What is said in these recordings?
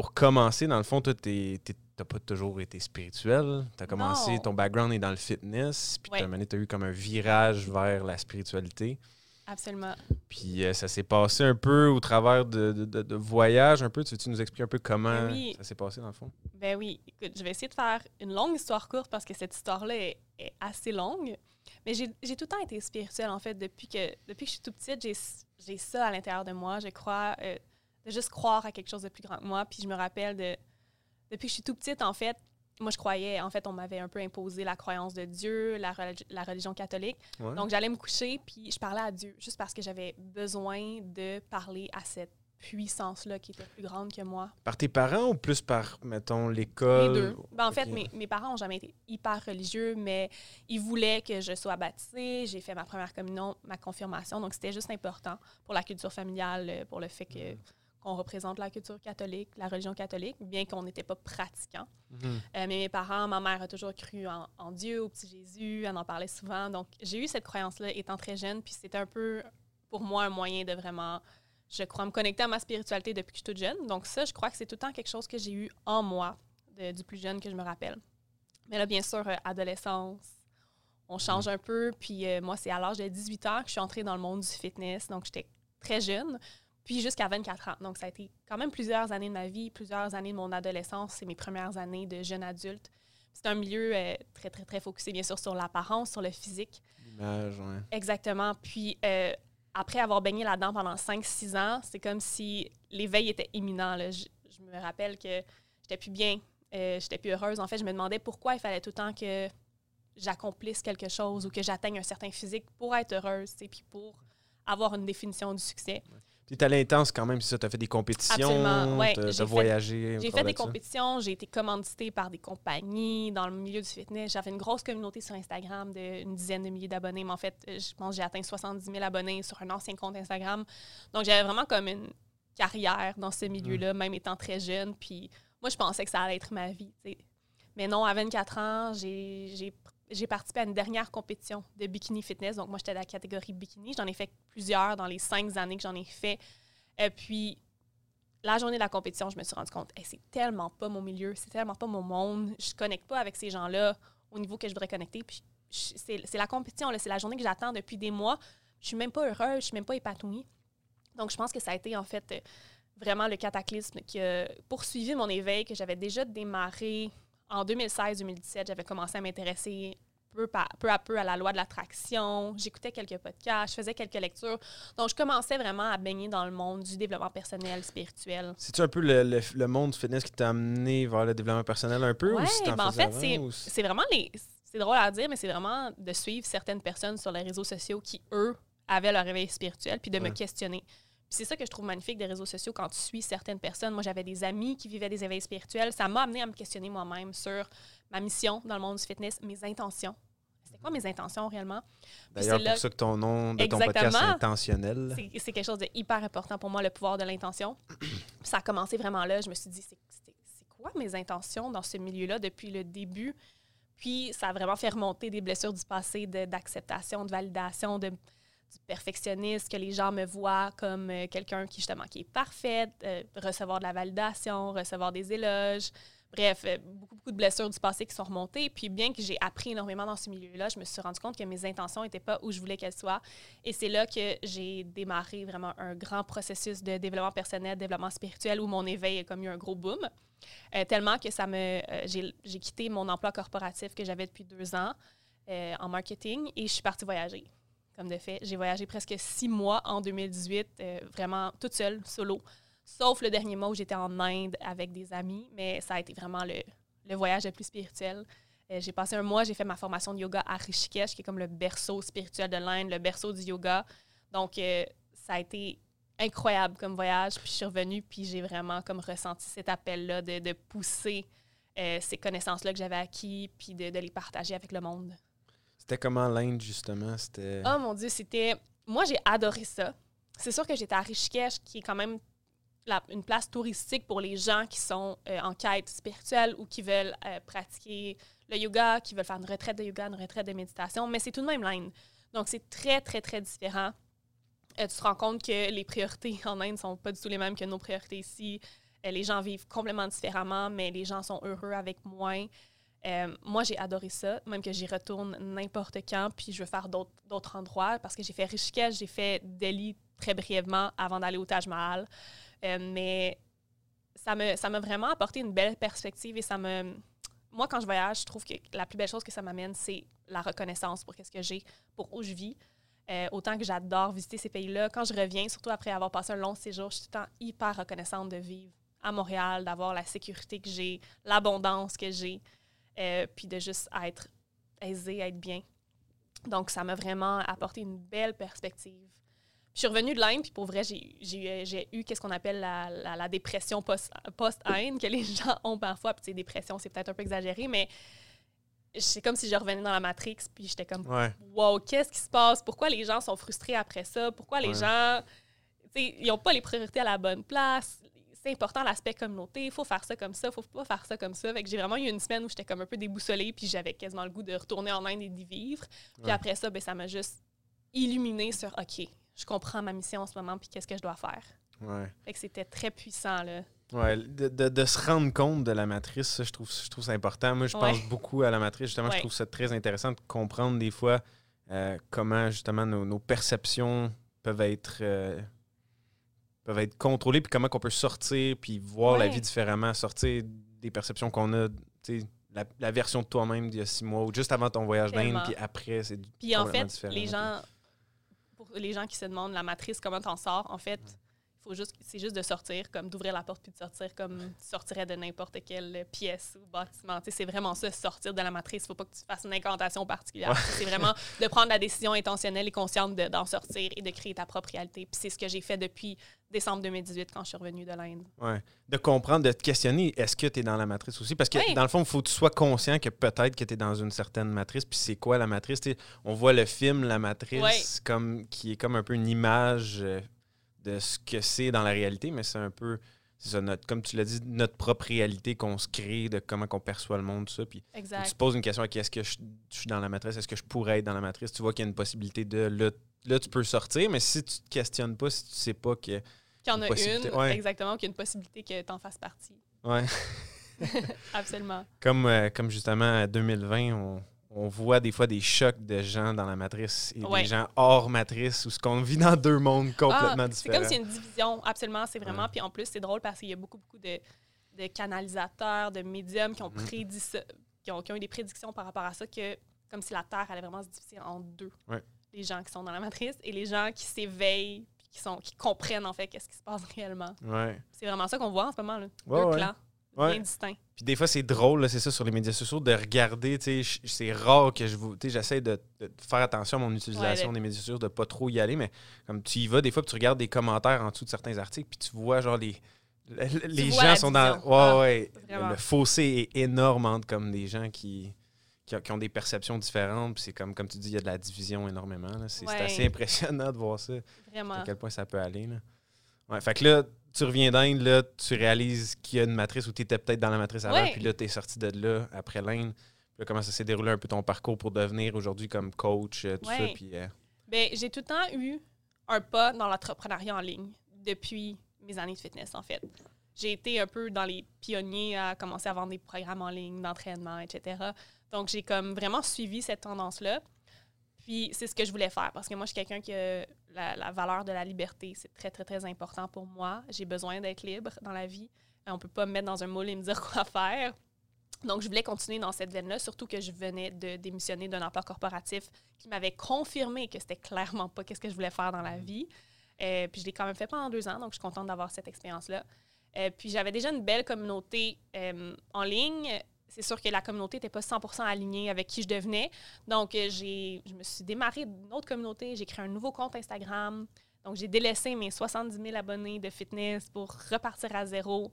pour commencer, dans le fond, toi, tu n'as pas toujours été spirituel. Tu as commencé, ton background est dans le fitness, puis tu as eu comme un virage vers la spiritualité. Absolument. Puis euh, ça s'est passé un peu au travers de, de, voyages, un peu. Tu veux-tu nous expliquer un peu comment ben ça s'est passé dans le fond? Ben oui. Écoute, je vais essayer de faire une longue histoire courte parce que cette histoire-là est, assez longue. Mais j'ai tout le temps été spirituelle, en fait. Depuis que, depuis que je suis tout petite, j'ai ça à l'intérieur de moi. Je crois, euh, de juste croire à quelque chose de plus grand que moi. Puis je me rappelle de, depuis que je suis tout petite, en fait, moi, je croyais, en fait, on m'avait un peu imposé la croyance de Dieu, la, la religion catholique. Donc, j'allais me coucher, puis je parlais à Dieu, juste parce que j'avais besoin de parler à cette puissance-là qui était plus grande que moi. Par tes parents ou plus par, mettons, l'école? Les deux. Ben, en fait, mes, mes, parents n'ont jamais été hyper religieux, mais ils voulaient que je sois baptisée. J'ai fait ma première communion, ma confirmation. Donc, c'était juste important pour la culture familiale, pour le fait que qu'on représente la culture catholique, la religion catholique, bien qu'on n'était pas pratiquant. Mhm. Euh, mais mes parents, ma mère a toujours cru en, Dieu, au petit Jésus, elle en parlait souvent. Donc, j'ai eu cette croyance-là étant très jeune, puis c'était un peu, pour moi, un moyen de vraiment, je crois, me connecter à ma spiritualité depuis que je suis toute jeune. Donc, ça, je crois que c'est tout le temps quelque chose que j'ai eu en moi, du plus jeune que je me rappelle. Mais là, bien sûr, euh, adolescence, on change mhm. un peu. Puis euh, moi, c'est à l'âge de 18 ans que je suis entrée dans le monde du fitness. Donc, j'étais très jeune puis jusqu'à 24 ans. Donc, ça a été quand même plusieurs années de ma vie, plusieurs années de mon adolescence c'est mes premières années de jeune adulte. C'est un milieu euh, très, très, très focusé, bien sûr, sur l'apparence, sur le physique. L'image, oui. Exactement. Puis, euh, après avoir baigné là-dedans pendant 5-6 ans, c'est comme si l'éveil était imminent. Je, me rappelle que j'étais plus bien, euh, j'étais plus heureuse. En fait, je me demandais pourquoi il fallait tout le temps que j'accomplisse quelque chose ou que j'atteigne un certain physique pour être heureuse, puis pour avoir une définition du succès. Tu es allé intense quand même, si ça, tu as fait des compétitions, tu as voyagé. J'ai fait des compétitions, j'ai été commanditée par des compagnies dans le milieu du fitness. J'avais une grosse communauté sur Instagram d'une dizaine de milliers d'abonnés, mais en fait, je pense que j'ai atteint 70 000 abonnés sur un ancien compte Instagram. Donc, j'avais vraiment comme une carrière dans ce milieu-là, mm. même étant très jeune. Puis moi, je pensais que ça allait être ma vie. Mais non, à 24 ans, j'ai j'ai participé à une dernière compétition de bikini fitness. Donc, moi, j'étais dans la catégorie bikini. J'en ai fait plusieurs dans les cinq années que j'en ai fait. Et euh, puis, la journée de la compétition, je me suis rendu compte, c'est tellement pas mon milieu, c'est tellement pas mon monde. Je connecte pas avec ces gens-là au niveau que je voudrais connecter. Puis, c'est la compétition, c'est la journée que j'attends depuis des mois. Je suis même pas heureuse, je suis même pas épanouie. Donc, je pense que ça a été, en fait, vraiment le cataclysme qui a poursuivi mon éveil, que j'avais déjà démarré en 2016-2017, j'avais commencé à m'intéresser peu, peu, à peu à la loi de l'attraction. J'écoutais quelques podcasts, je faisais quelques lectures. Donc, je commençais vraiment à baigner dans le monde du développement personnel, spirituel. C'est-tu un peu le, le, monde du fitness qui t'a amené vers le développement personnel un peu? Oui, ben en fait, c'est vraiment les... C'est drôle à dire, mais c'est vraiment de suivre certaines personnes sur les réseaux sociaux qui, eux, avaient leur réveil spirituel, puis de me questionner c'est ça que je trouve magnifique des réseaux sociaux quand tu suis certaines personnes. Moi, j'avais des amis qui vivaient des éveils spirituels. Ça m'a amené à me questionner moi-même sur ma mission dans le monde du fitness, mes intentions. C'était quoi mes intentions réellement? D'ailleurs, pour ça que ton nom de ton podcast est intentionnel. C'est quelque chose de hyper important pour moi, le pouvoir de l'intention. ça a commencé vraiment là. Je me suis dit, c'est quoi mes intentions dans ce milieu-là depuis le début? Puis, ça a vraiment fait remonter des blessures du passé d'acceptation, de validation, de du perfectionniste, que les gens me voient comme euh, quelqu'un qui justement qui est parfait, euh, recevoir de la validation, recevoir des éloges. Bref, euh, beaucoup, beaucoup de blessures du passé qui sont remontées. Puis bien que j'ai appris énormément dans ce milieu-là, je me suis rendu compte que mes intentions n'étaient pas où je voulais qu'elles soient. Et c'est là que j'ai démarré vraiment un grand processus de développement personnel, développement spirituel, où mon éveil a comme eu un gros boom. tellement que ça me, j'ai quitté mon emploi corporatif que j'avais depuis deux ans en marketing et je suis partie voyager comme de fait. J'ai voyagé presque six mois en 2018, euh, vraiment toute seule, solo. Sauf le dernier mois où j'étais en Inde avec des amis, mais ça a été vraiment le, le voyage le plus spirituel. Euh, j'ai passé un mois, j'ai fait ma formation de yoga à Rishikesh, qui est comme le berceau spirituel de l'Inde, le berceau du yoga. Donc, euh, ça a été incroyable comme voyage. Puis je suis revenue, puis j'ai vraiment comme ressenti cet appel-là de, de, pousser ces connaissances-là que j'avais acquis, puis de, de les partager avec le monde. C'était comment l'Inde, justement? C'était... Oh mon Dieu, c'était... Moi, j'ai adoré ça. C'est sûr que j'étais à Rishikesh, qui est quand même une place touristique pour les gens qui sont euh, en quête spirituelle ou qui veulent euh, pratiquer le yoga, qui veulent faire une retraite de yoga, une retraite de méditation, mais c'est tout de même l'Inde. Donc, c'est très, très, très différent. Euh, tu te rends compte que les priorités en Inde ne sont pas du tout les mêmes que nos priorités ici. les gens vivent complètement différemment, mais les gens sont heureux avec moins. Moi, j'ai adoré ça, même que j'y retourne n'importe quand, puis je veux faire d'autres endroits parce que j'ai fait Rishikesh, j'ai fait Delhi très brièvement avant d'aller au Taj Mahal. mais ça m'a ça vraiment apporté une belle perspective et ça me. Moi, quand je voyage, je trouve que la plus belle chose que ça m'amène, c'est la reconnaissance pour ce que j'ai, pour où je vis. Euh, autant que j'adore visiter ces pays-là, quand je reviens, surtout après avoir passé un long séjour, je suis tout le temps hyper reconnaissante de vivre à Montréal, d'avoir la sécurité que j'ai, l'abondance que j'ai, euh, puis de juste être aisée, être bien. Donc, ça m'a vraiment apporté une belle perspective je suis revenue de l'Inde, puis pour vrai, j'ai eu qu'est-ce qu'on appelle la, la, dépression post-Inde, que les gens ont parfois. Puis, dépression, c'est peut-être un peu exagéré, mais c'est comme si je revenais dans la Matrix, puis j'étais comme, wow, qu'est-ce qui se passe? Pourquoi les gens sont frustrés après ça? Pourquoi les gens, ils n'ont pas les priorités à la bonne place? C'est important l'aspect communauté, il faut faire ça comme ça, il faut pas faire ça comme ça. Fait que j'ai vraiment eu une semaine où j'étais comme un peu déboussolée, puis j'avais quasiment le goût de retourner en Inde et d'y vivre. Puis après ça, ben, ça m'a juste illuminé sur, OK, je comprends ma mission en ce moment, puis qu'est-ce que je dois faire. Ouais. Fait que c'était très puissant, là. Ouais, de, de, de, se rendre compte de la matrice, ça, je trouve, je trouve ça important. Moi, je pense beaucoup à la matrice. Justement, je trouve ça très intéressant de comprendre des fois euh, comment, justement, nos, nos, perceptions peuvent être, euh, peuvent être contrôlées, puis comment on peut sortir, puis voir la vie différemment, sortir des perceptions qu'on a, la, la version de toi-même d'il y a six mois, ou juste avant ton voyage d'Inde, puis après, c'est Puis en fait, les gens les gens qui se demandent la matrice, comment t'en sors, en fait, faut juste, c'est juste de sortir, comme d'ouvrir la porte puis de sortir comme tu sortirais de n'importe quelle pièce ou bâtiment. c'est vraiment ça, sortir de la matrice. Il faut pas que tu fasses une incantation particulière. C'est vraiment de prendre la décision intentionnelle et consciente d'en sortir et de créer ta propre réalité. Puis c'est ce que j'ai fait depuis décembre 2018 quand je suis revenue de l'Inde. Ouais. De comprendre, de te questionner, est-ce que tu es dans la matrice aussi? Parce que dans le fond, il faut que tu sois conscient que peut-être que tu es dans une certaine matrice. Puis c'est quoi la matrice? on voit le film La Matrice comme qui est comme un peu une image. Euh, de ce que c'est dans la réalité, mais c'est un peu, ça, notre, comme tu l'as dit, notre propre réalité qu'on se crée, de comment on perçoit le monde, tout ça. Puis tu te poses une question, est-ce que je, suis dans la matrice, est-ce que je pourrais être dans la matrice? Tu vois qu'il y a une possibilité de, là, là, tu peux sortir, mais si tu te questionnes pas, si tu sais pas que... Qu'il y en a une, exactement, qu'il y a une possibilité que tu en fasses partie. Ouais. Absolument. Comme, euh, comme justement, 2020, on, on voit des fois des chocs de gens dans la matrice et des gens hors matrice ou ce qu'on vit dans deux mondes complètement différents. C'est comme s'il y a une division, absolument, c'est vraiment. Puis en plus, c'est drôle parce qu'il y a beaucoup, beaucoup de, canalisateurs, de médiums qui ont, mhm. prédit qui, ont, qui ont eu des prédictions par rapport à ça, que comme si la Terre allait vraiment se diviser en deux. Les gens qui sont dans la matrice et les gens qui s'éveillent qui, sont, qui comprennent en fait qu'est-ce qui se passe réellement. C'est vraiment ça qu'on voit en ce moment. Là. deux clans bien distincts. Puis des fois, c'est drôle, c'est ça, sur les médias sociaux, de regarder. C'est rare que je vous. J'essaie de, de, faire attention à mon utilisation des médias sociaux, de pas trop y aller, mais comme tu y vas, des fois, tu regardes des commentaires en dessous de certains articles, puis tu vois, genre, les. Les gens sont dans. Ouais, ah, ouais. Le fossé est énorme entre comme des gens qui, qui, ont des perceptions différentes. Puis c'est comme, comme tu dis, il y a de la division énormément. C'est assez impressionnant de voir ça. Vraiment. À quel point ça peut aller. Là. Ouais, fait que là, tu reviens d'Inde, là, tu réalises qu'il y a une matrice où tu étais peut-être dans la matrice avant, puis là, tu es sorti de là après l'Inde. Puis comment ça s'est déroulé un peu ton parcours pour devenir aujourd'hui comme coach, euh, tout ça. Puis, euh, ben, j'ai tout le temps eu un pas dans l'entrepreneuriat en ligne depuis mes années de fitness, en fait. J'ai été un peu dans les pionniers à commencer à vendre des programmes en ligne, d'entraînement, etc. Donc, j'ai comme vraiment suivi cette tendance-là. Puis c'est ce que je voulais faire parce que moi, je suis quelqu'un qui a la, valeur de la liberté. C'est très, très, très important pour moi. J'ai besoin d'être libre dans la vie. On ne peut pas me mettre dans un moule et me dire quoi faire. Donc, je voulais continuer dans cette veine-là, surtout que je venais de démissionner d'un emploi corporatif qui m'avait confirmé que c'était clairement pas ce que je voulais faire dans la vie. Euh, puis je l'ai quand même fait pendant deux ans, donc je suis contente d'avoir cette expérience-là. Euh, puis j'avais déjà une belle communauté euh, en ligne c'est sûr que la communauté n'était pas 100% alignée avec qui je devenais. Donc, euh, j'ai, je me suis démarrée d'une autre communauté. J'ai créé un nouveau compte Instagram. Donc, j'ai délaissé mes 70 000 abonnés de fitness pour repartir à zéro.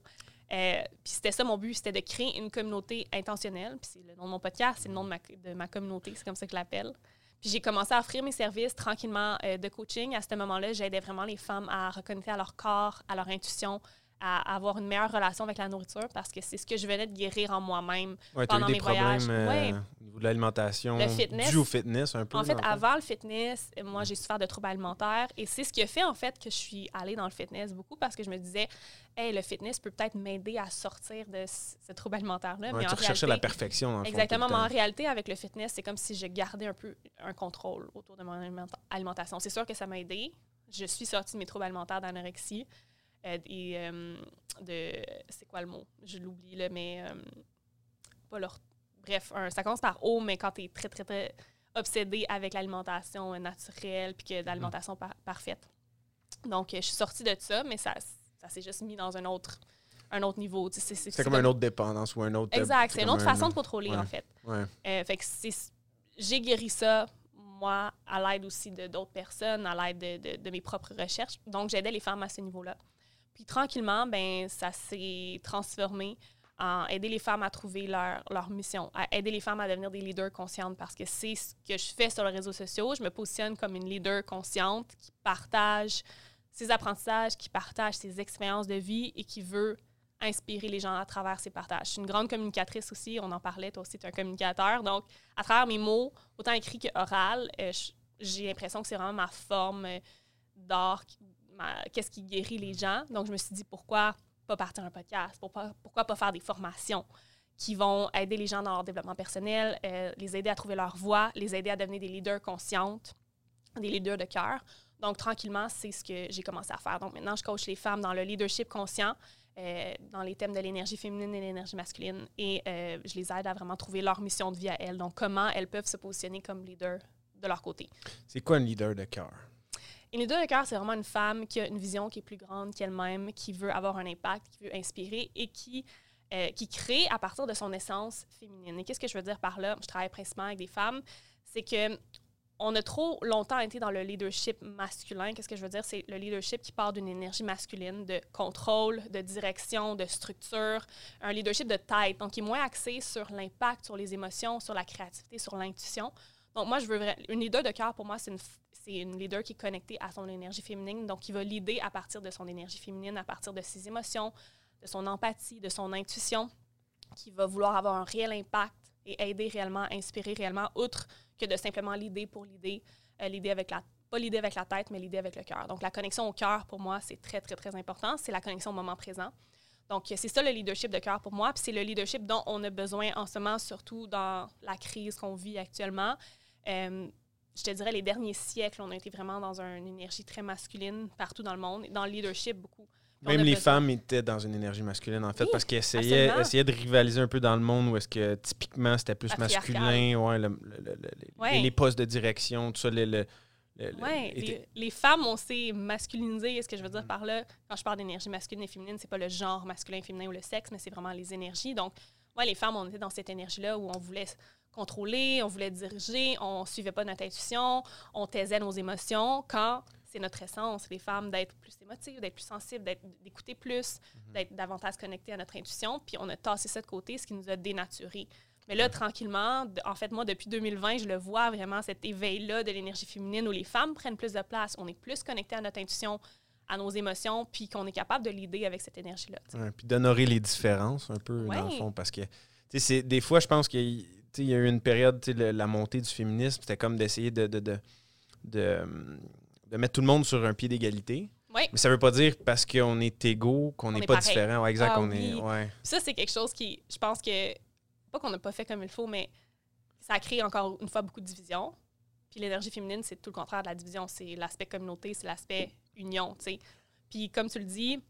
Euh, puis c'était ça mon but, c'était de créer une communauté intentionnelle. Puis c'est le nom de mon podcast, c'est le nom de ma, communauté, c'est comme ça que je l'appelle. Puis j'ai commencé à offrir mes services tranquillement euh, de coaching. À ce moment-là, j'aidais vraiment les femmes à reconnecter à leur corps, à leur intuition, à avoir une meilleure relation avec la nourriture parce que c'est ce que je venais de guérir en moi-même ouais, pendant eu mes des voyages. problèmes Ouais. euh, au niveau de l'alimentation, dû au fitness un peu. En fait, avant le fitness, moi, j'ai souffert de troubles alimentaires et c'est ce qui a fait en fait que je suis allée dans le fitness beaucoup parce que je me disais, hey, le fitness peut peut-être m'aider à sortir de ce trouble alimentaire-là. Ouais, mais tu en recherchais réalité- la perfection dans le Exactement, mais en réalité, avec le fitness, c'est comme si je gardais un peu un contrôle autour de mon alimenta- alimentation. C'est sûr que ça m'a aidé. Je suis sortie de mes troubles alimentaires d'anorexie euh, et euh, de. C'est quoi le mot? Je l'oublie, là, mais. euh, pas leur. Bref, un- ça commence par O, mais quand tu es très, très, très obsédé avec l'alimentation euh, naturelle puis que de l'alimentation par- parfaite. Donc, euh, je suis sortie de ça, mais ça, ça s'est juste mis dans un autre, un autre niveau. C'est- comme une autre dépendance ou un autre. Exact, c'est une autre un- façon de contrôler, ouais. en fait. Ouais. Euh, fait que j'ai guéri ça, moi, à l'aide aussi de d'autres personnes, à l'aide de, de- de mes propres recherches. Donc, j'aidais les femmes à ce niveau-là. Puis tranquillement, ben ça s'est transformé en aider les femmes à trouver leur, leur mission, à aider les femmes à devenir des leaders conscientes parce que c'est ce que je fais sur les réseaux sociaux. Je me positionne comme une leader consciente qui partage ses apprentissages, qui partage ses expériences de vie et qui veut inspirer les gens à travers ses partages. Je suis une grande communicatrice aussi, on en parlait, toi aussi tu es un communicateur. Donc, à travers mes mots, autant écrit que oral, euh, j'ai l'impression que c'est vraiment ma forme euh, d'art, qu'est-ce qui guérit les gens. Donc, je me suis dit, pourquoi pas partir un podcast? Pourquoi, pas faire des formations qui vont aider les gens dans leur développement personnel, euh, les aider à trouver leur voie, les aider à devenir des leaders conscientes, des leaders de cœur. Donc, tranquillement, c'est ce que j'ai commencé à faire. Donc, maintenant, je coach les femmes dans le leadership conscient, euh, dans les thèmes de l'énergie féminine et l'énergie masculine. Et euh, je les aide à vraiment trouver leur mission de vie à elles. Donc, comment elles peuvent se positionner comme leader de leur côté. C'est quoi un leader de cœur? Une leader de cœur, c'est vraiment une femme qui a une vision qui est plus grande qu'elle-même, qui veut avoir un impact, qui veut inspirer et qui, euh, qui crée à partir de son essence féminine. Et qu'est-ce que je veux dire par là? Je travaille principalement avec des femmes. C'est que on a trop longtemps été dans le leadership masculin. Qu'est-ce que je veux dire? C'est le leadership qui part d'une énergie masculine de contrôle, de direction, de structure, un leadership de tête, donc qui est moins axé sur l'impact, sur les émotions, sur la créativité, sur l'intuition. Donc, moi, je veux une leader de cœur, pour moi, c'est une, c'est une leader qui est connectée à son énergie féminine, donc qui va leader à partir de son énergie féminine, à partir de ses émotions, de son empathie, de son intuition, qui va vouloir avoir un réel impact et aider réellement, inspirer réellement, outre que de simplement l'idée pour l'idée, euh, l'idée avec la pas l'idée avec la tête, mais l'idée avec le cœur. Donc, la connexion au cœur, pour moi, c'est très, très, très important. C'est la connexion au moment présent. Donc, c'est ça le leadership de cœur pour moi. Puis c'est le leadership dont on a besoin en ce moment, surtout dans la crise qu'on vit actuellement. Euh, je te dirais, les derniers siècles, on a été vraiment dans une énergie très masculine partout dans le monde, dans le leadership beaucoup. Puis Même les besoin- femmes étaient dans une énergie masculine, en fait, Oui, parce qu'elles essayaient, essayaient de rivaliser un peu dans le monde où est-ce que typiquement c'était plus masculin, ouais, le- le- le- le- les- Ouais. les postes de direction, tout ça. le- le- le- le- Oui, était- les, les femmes, on s'est masculinisé. Ce que je veux dire par là, quand je parle d'énergie masculine et féminine, c'est pas le genre masculin, féminin ou le sexe, mais c'est vraiment les énergies. Donc, moi, les femmes, on était dans cette énergie-là où on voulait contrôler, on voulait diriger, on suivait pas notre intuition, on taisait nos émotions quand c'est notre essence, les femmes, d'être plus émotives, d'être plus sensibles, d'écouter plus, d'être davantage connectées à notre intuition. Puis on a tassé ça de côté, ce qui nous a dénaturés. Mais là, tranquillement, en fait, moi, depuis 2020, je le vois vraiment, cet éveil-là de l'énergie féminine où les femmes prennent plus de place, on est plus connecté à notre intuition, à nos émotions, puis qu'on est capable de l'idée avec cette énergie-là. Ouais, puis d'honorer les différences un peu, dans le Ouais. fond, parce que, des fois, je pense qu'il y a- tu sais, il y a eu une période, le- la montée du féminisme, c'était comme d'essayer de, de, de, de, de mettre tout le monde sur un pied d'égalité. Oui. Mais ça veut pas dire parce qu'on est égaux qu'on On n'est est pas pareil. différent. Ouais, exact, Ah on oui. est. Ouais. Ça, c'est quelque chose qui, je pense que, pas qu'on n'a pas fait comme il faut, mais ça a créé encore une fois beaucoup de division. Puis l'énergie féminine, c'est tout le contraire de la division. C'est l'aspect communauté, c'est l'aspect union, tu sais. Puis comme tu le dis,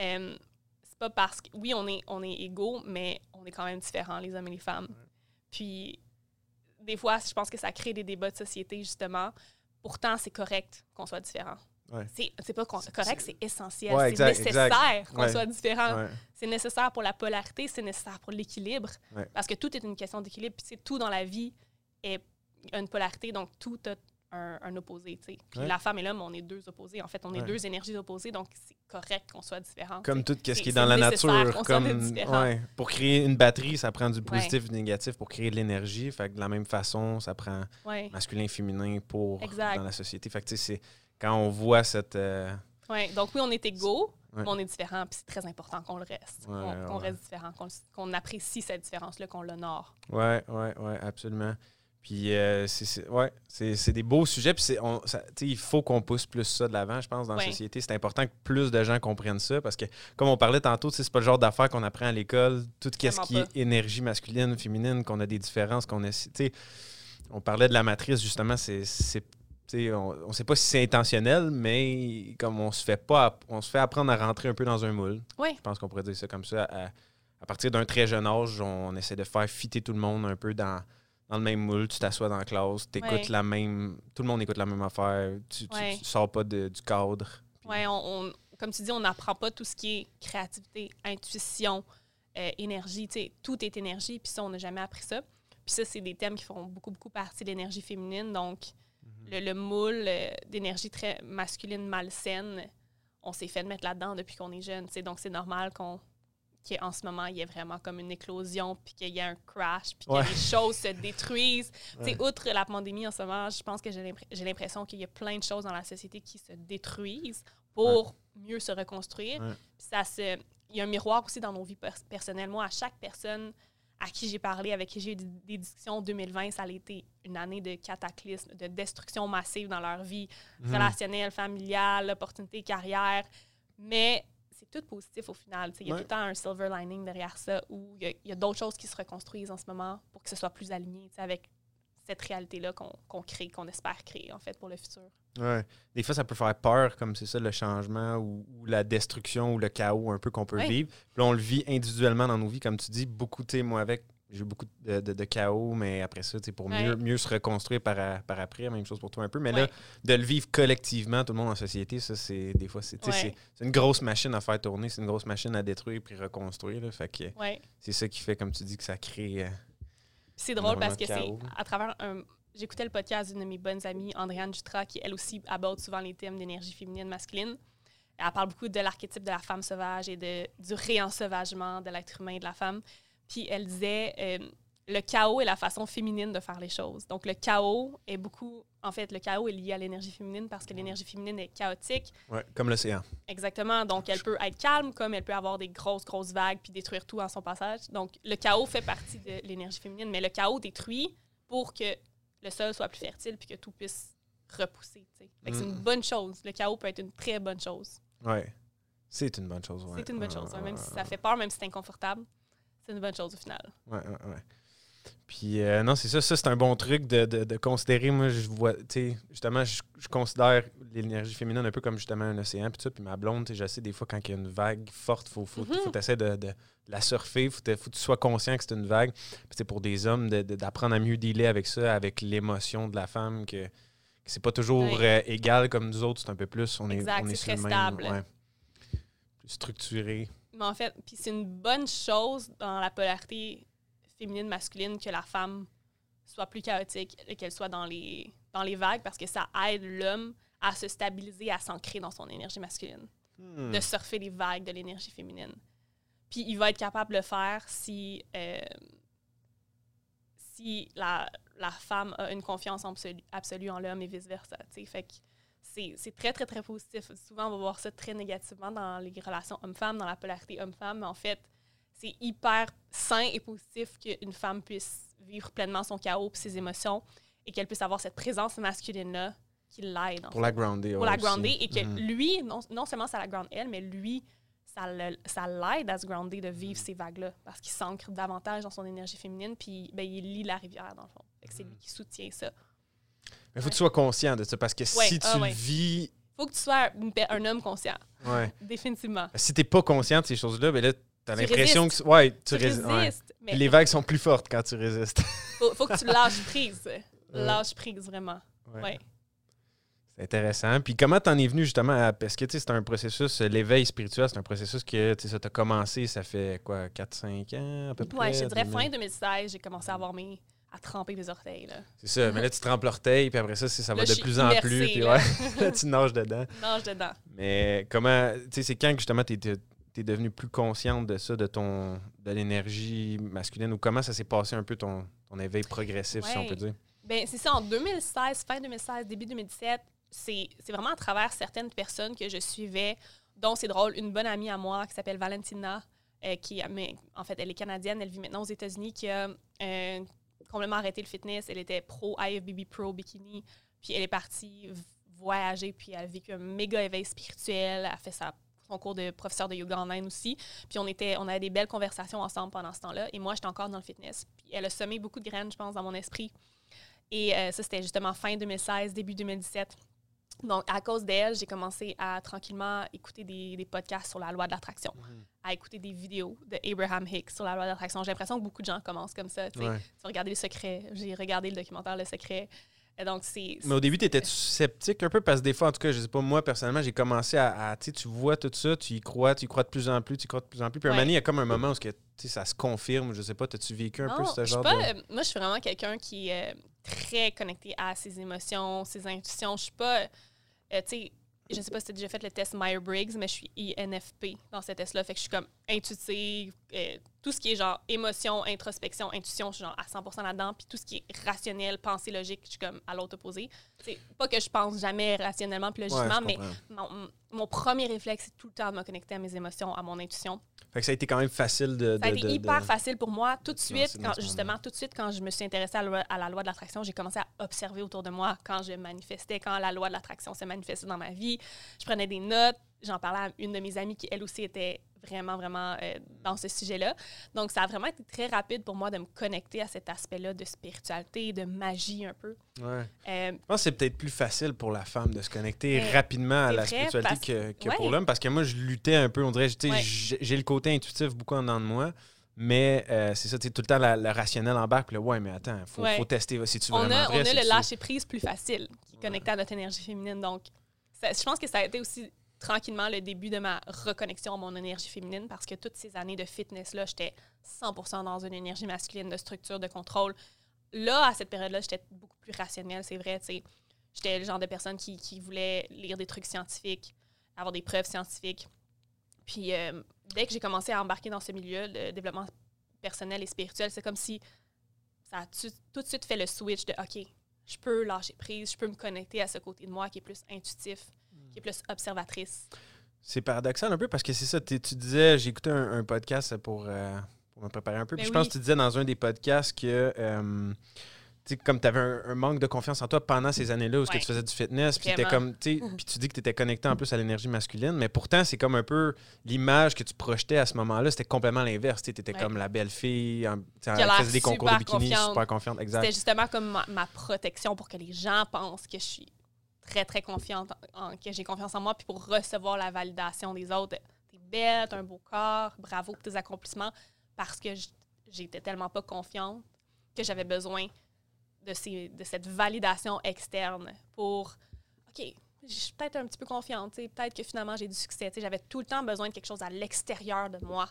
euh, c'est pas parce que, oui, on est, on est égaux, mais on est quand même différents, les hommes et les femmes. Puis des fois, je pense que ça crée des débats de société, justement. Pourtant, c'est correct qu'on soit différents. Ouais. C'est pas correct, c'est essentiel. Ouais, c'est nécessaire qu'on soit différents. Ouais. C'est nécessaire pour la polarité, c'est nécessaire pour l'équilibre. Parce que tout est une question d'équilibre. Puis tout dans la vie est une polarité, donc tout a un, un opposé. Puis Ouais. la femme et l'homme, on est deux opposés. En fait, on est Ouais. deux énergies opposées, donc c'est correct qu'on soit différents. Comme tout ce qui est dans la nature. Comme, ouais, pour créer une batterie, ça prend du positif et du négatif pour créer de l'énergie. Fait que de la même façon, ça prend Ouais. masculin féminin pour Exact. dans la société. Fait que c'est quand on voit cette. euh, Ouais. Donc oui, on est égaux, On est différent, puis c'est très important qu'on le reste, qu'on reste différent, qu'on apprécie cette différence-là, qu'on l'honore. Oui, oui, oui, absolument. Puis, euh, c'est ouais, des beaux sujets. Puis, on, il faut qu'on pousse plus ça de l'avant, je pense, dans la société. C'est important que plus de gens comprennent ça parce que, comme on parlait tantôt, c'est pas le genre d'affaires qu'on apprend à l'école. Tout ce qui est énergie masculine, féminine, qu'on a des différences, qu'on a. On parlait de la matrice, justement, c'est. On ne sait pas si c'est intentionnel, mais comme on se fait pas, on se fait apprendre à rentrer un peu dans un moule. Je pense qu'on pourrait dire ça comme ça. À, à partir d'un très jeune âge, on essaie de faire fitter tout le monde un peu dans, dans le même moule, tu t'assois dans la classe, tu écoutes la même. Tout le monde écoute la même affaire, tu, ne sors pas du cadre. Oui, on, comme tu dis, on n'apprend pas tout ce qui est créativité, intuition, euh, énergie. Tout est énergie, puis ça, on n'a jamais appris ça. Puis ça, c'est des thèmes qui font beaucoup, beaucoup partie de l'énergie féminine. Donc, mhm. le, moule euh, d'énergie très masculine, malsaine, on s'est fait mettre là-dedans depuis qu'on est jeune. Donc, c'est normal qu'on qu'en ce moment, il y a vraiment comme une éclosion, puis qu'il y a un crash, puis que les choses se détruisent. Outre la pandémie en ce moment, je pense que j'ai l'impression qu'il y a plein de choses dans la société qui se détruisent pour mieux se reconstruire. ça se... Il y a un miroir aussi dans nos vies personnelles. Moi, à chaque personne à qui j'ai parlé, avec qui j'ai eu des discussions, 2020, ça a été une année de cataclysme, de destruction massive dans leur vie mhm. relationnelle, familiale, opportunité, carrière. Mais c'est tout positif au final. Il y a tout le temps un silver lining derrière ça où il y a, d'autres choses qui se reconstruisent en ce moment pour que ce soit plus aligné avec cette réalité-là qu'on crée, qu'on espère créer en fait pour le futur. Ouais. Des fois, ça peut faire peur, comme c'est ça, le changement ou, la destruction ou le chaos un peu qu'on peut vivre. Puis là, on le vit individuellement dans nos vies, comme tu dis. Beaucoup, tu moi, avec j'ai eu beaucoup de, chaos, mais après ça, pour mieux, mieux se reconstruire par, par après, même chose pour toi un peu. Mais là, de le vivre collectivement, tout le monde en société, ça, c'est des fois, c'est une grosse machine à faire tourner, c'est une grosse machine à détruire puis reconstruire. fait que c'est ça qui fait, comme tu dis, que ça crée. Euh, c'est drôle parce que c'est à travers un. J'écoutais le podcast d'une de mes bonnes amies, Andréane Jutra, qui elle aussi aborde souvent les thèmes d'énergie féminine, masculine. Elle parle beaucoup de l'archétype de la femme sauvage et de, du réensauvagement de l'être humain et de la femme. Puis elle disait euh, le chaos est la façon féminine de faire les choses. Donc le chaos est beaucoup. En fait, le chaos est lié à l'énergie féminine parce que l'énergie féminine est chaotique. Oui, comme l'océan. Exactement. Donc elle peut être calme, comme elle peut avoir des grosses, grosses vagues puis détruire tout en son passage. Donc le chaos fait partie de l'énergie féminine, mais le chaos détruit pour que le sol soit plus fertile puis que tout puisse repousser. C'est une mm. bonne chose. Le chaos peut être une très bonne chose. Oui. C'est une bonne chose. C'est une bonne chose, même si ça fait peur, même si c'est inconfortable c'est une bonne chose au final. Ouais, ouais, ouais. Puis euh, non, c'est ça, ça c'est un bon truc de, de, considérer. Moi, je vois, tu sais, justement, je, considère l'énergie féminine un peu comme justement un océan, puis ça. Puis ma blonde, tu sais, je sais des fois quand il y a une vague forte, faut, faut, mm-hmm. faut essayer de, de, la surfer, faut, faut que tu sois conscient que c'est une vague. Puis c'est pour des hommes d'apprendre à mieux dealer avec ça, avec l'émotion de la femme, que, que c'est pas toujours euh, égal comme nous autres, c'est un peu plus, on est, on est, sur le même. Ouais, plus structuré. Mais en fait, puis c'est une bonne chose dans la polarité féminine-masculine que la femme soit plus chaotique et qu'elle soit dans les, dans les vagues parce que ça aide l'homme à se stabiliser, à s'ancrer dans son énergie masculine, hmm. de surfer les vagues de l'énergie féminine. Puis il va être capable de le faire si, euh, si la, la, femme a une confiance absolue, absolue en l'homme et vice-versa. Fait que c'est très, très, très positif. Souvent, on va voir ça très négativement dans les relations homme-femme, dans la polarité homme-femme, mais en fait, c'est hyper sain et positif qu'une femme puisse vivre pleinement son chaos et ses émotions et qu'elle puisse avoir cette présence masculine-là qui l'aide. Pour la grounder. Pour la grounder et que mm-hmm. lui, non, non, seulement ça la ground elle, mais lui, ça l'aide à se grounder de vivre ces vagues-là parce qu'il s'ancre davantage dans son énergie féminine puis ben, il lit la rivière, dans le fond. C'est lui qui soutient ça. Mais il faut que tu sois conscient de ça parce que si tu ah, vis. faut que tu sois un homme conscient. Ouais. Définitivement. Si tu n'es pas conscient de ces choses-là, ben là, tu as l'impression que. Ouais, tu, résistes. Les vagues sont plus fortes quand tu résistes. faut, faut que tu lâches prise. Lâche prise, vraiment. Ouais. C'est intéressant. Puis comment t'en es venu justement à. Parce que c'est un processus, l'éveil spirituel, c'est un processus que ça t'a commencé, ça fait quoi, 4-5 ans à peu près? Ouais, je dirais fin 2016, j'ai commencé à avoir mes à tremper mes orteils. C'est ça. Mais là, tu trempes l'orteil, puis après ça, ça va de plus en plus. Puis ouais, là, tu nages dedans. Nage dedans. Mais comment, tu sais, c'est quand justement tu es, devenu plus consciente de ça, de ton de l'énergie masculine, ou comment ça s'est passé un peu ton, ton éveil progressif, si on peut dire? Ben, c'est ça, en 2016, fin 2016, début 2017, c'est vraiment à travers certaines personnes que je suivais Donc, c'est drôle, une bonne amie à moi qui s'appelle Valentina, euh, qui, mais, en fait, elle est canadienne, elle vit maintenant aux États-Unis, qui a euh, complètement arrêté le fitness. Elle était pro IFBB Pro Bikini, puis elle est partie voyager, puis elle a vécu un méga éveil spirituel, elle a fait sa, son cours de professeur de yoga en Inde aussi. Puis on, était, on avait des belles conversations ensemble pendant ce temps-là, et moi, j'étais encore dans le fitness. Puis elle a semé beaucoup de graines, je pense, dans mon esprit. Et euh, ça, c'était justement fin 2016, début 2017. Donc, à cause d'elle, j'ai commencé à tranquillement écouter des, des, podcasts sur la loi de l'attraction, mhm. à écouter des vidéos de Abraham Hicks sur la loi de l'attraction. J'ai l'impression que beaucoup de gens commencent comme ça. Tu as regardé Le Secret, j'ai regardé le documentaire Le Secret. Donc, c'est. Mais au début, tu étais sceptique un peu? Parce que des fois, en tout cas, je sais pas, moi, personnellement, j'ai commencé à. tu vois tout ça, tu y crois, tu y crois de plus en plus, tu y crois de plus en plus. Puis à un moment il y a comme un moment où que, ça se confirme, je sais pas, as-tu vécu un peu ce genre pas, de. moi, je suis vraiment quelqu'un qui est très connecté à ses émotions, ses intuitions. Je suis pas. Euh, tu sais, je sais pas si tu as déjà fait le test Meyer-Briggs, mais je suis INFP dans ce test-là. Fait que je suis comme intuitive. Euh, tout ce qui est genre émotion, introspection, intuition, je suis genre à 100 là-dedans. Puis tout ce qui est rationnel, pensée logique, je suis comme à l'autre opposé. C'est pas que je pense jamais rationnellement puis logiquement, mais mon, premier réflexe, c'est tout le temps de me connecter à mes émotions, à mon intuition. Fait que ça a été quand même facile de. Ça a été hyper facile pour moi. Tout de suite, quand, justement, tout de suite, quand je me suis intéressée à, la loi de l'attraction, j'ai commencé à observer autour de moi quand je manifestais, quand la loi de l'attraction se manifestait dans ma vie. Je prenais des notes. J'en parlais à une de mes amies qui, elle aussi, était vraiment, vraiment euh, dans ce sujet-là. Donc, ça a vraiment été très rapide pour moi de me connecter à cet aspect-là de spiritualité, de magie un peu. Ouais. Euh, je pense que c'est peut-être plus facile pour la femme de se connecter rapidement à la spiritualité que, pour l'homme, parce que moi, je luttais un peu, on dirait, j'ai le côté intuitif beaucoup en dedans de moi. Mais euh, c'est ça, tu tout le temps le rationnel en bas. Puis là, ouais, mais attends, il faut, faut, tester si tu veux. On a, on a le lâcher-prise plus facile qui est connecté à notre énergie féminine. Donc, je pense que ça a été aussi tranquillement le début de ma reconnexion à mon énergie féminine parce que toutes ces années de fitness-là, j'étais 100% dans une énergie masculine de structure, de contrôle. Là, à cette période-là, j'étais beaucoup plus rationnelle, c'est vrai. J'étais le genre de personne qui, voulait lire des trucs scientifiques, avoir des preuves scientifiques. Puis euh, dès que j'ai commencé à embarquer dans ce milieu, le développement personnel et spirituel, c'est comme si ça a tout de suite fait le switch de OK, je peux lâcher prise, je peux me connecter à ce côté de moi qui est plus intuitif, qui est plus observatrice. C'est paradoxal un peu parce que c'est ça, tu disais, j'ai écouté un, podcast pour, euh, pour, me préparer un peu. Puis ben je pense que tu disais dans un des podcasts que euh, comme tu avais un, manque de confiance en toi pendant ces années-là où tu faisais du fitness, puis comme, puis tu dis que tu étais connecté en plus à l'énergie masculine, mais pourtant, c'est comme un peu l'image que tu projetais à ce moment-là, c'était complètement l'inverse. Tu étais comme la belle fille, tu faisais des concours de bikini, super confiante. C'était justement comme ma, protection pour que les gens pensent que je suis très, très confiante, en, que j'ai confiance en moi, puis pour recevoir la validation des autres. T'es belle, t'as un beau corps, bravo pour tes accomplissements, parce que j'étais tellement pas confiante que j'avais besoin de, ces, de cette validation externe pour OK, je suis peut-être un petit peu confiante, peut-être que finalement j'ai du succès. J'avais tout le temps besoin de quelque chose à l'extérieur de moi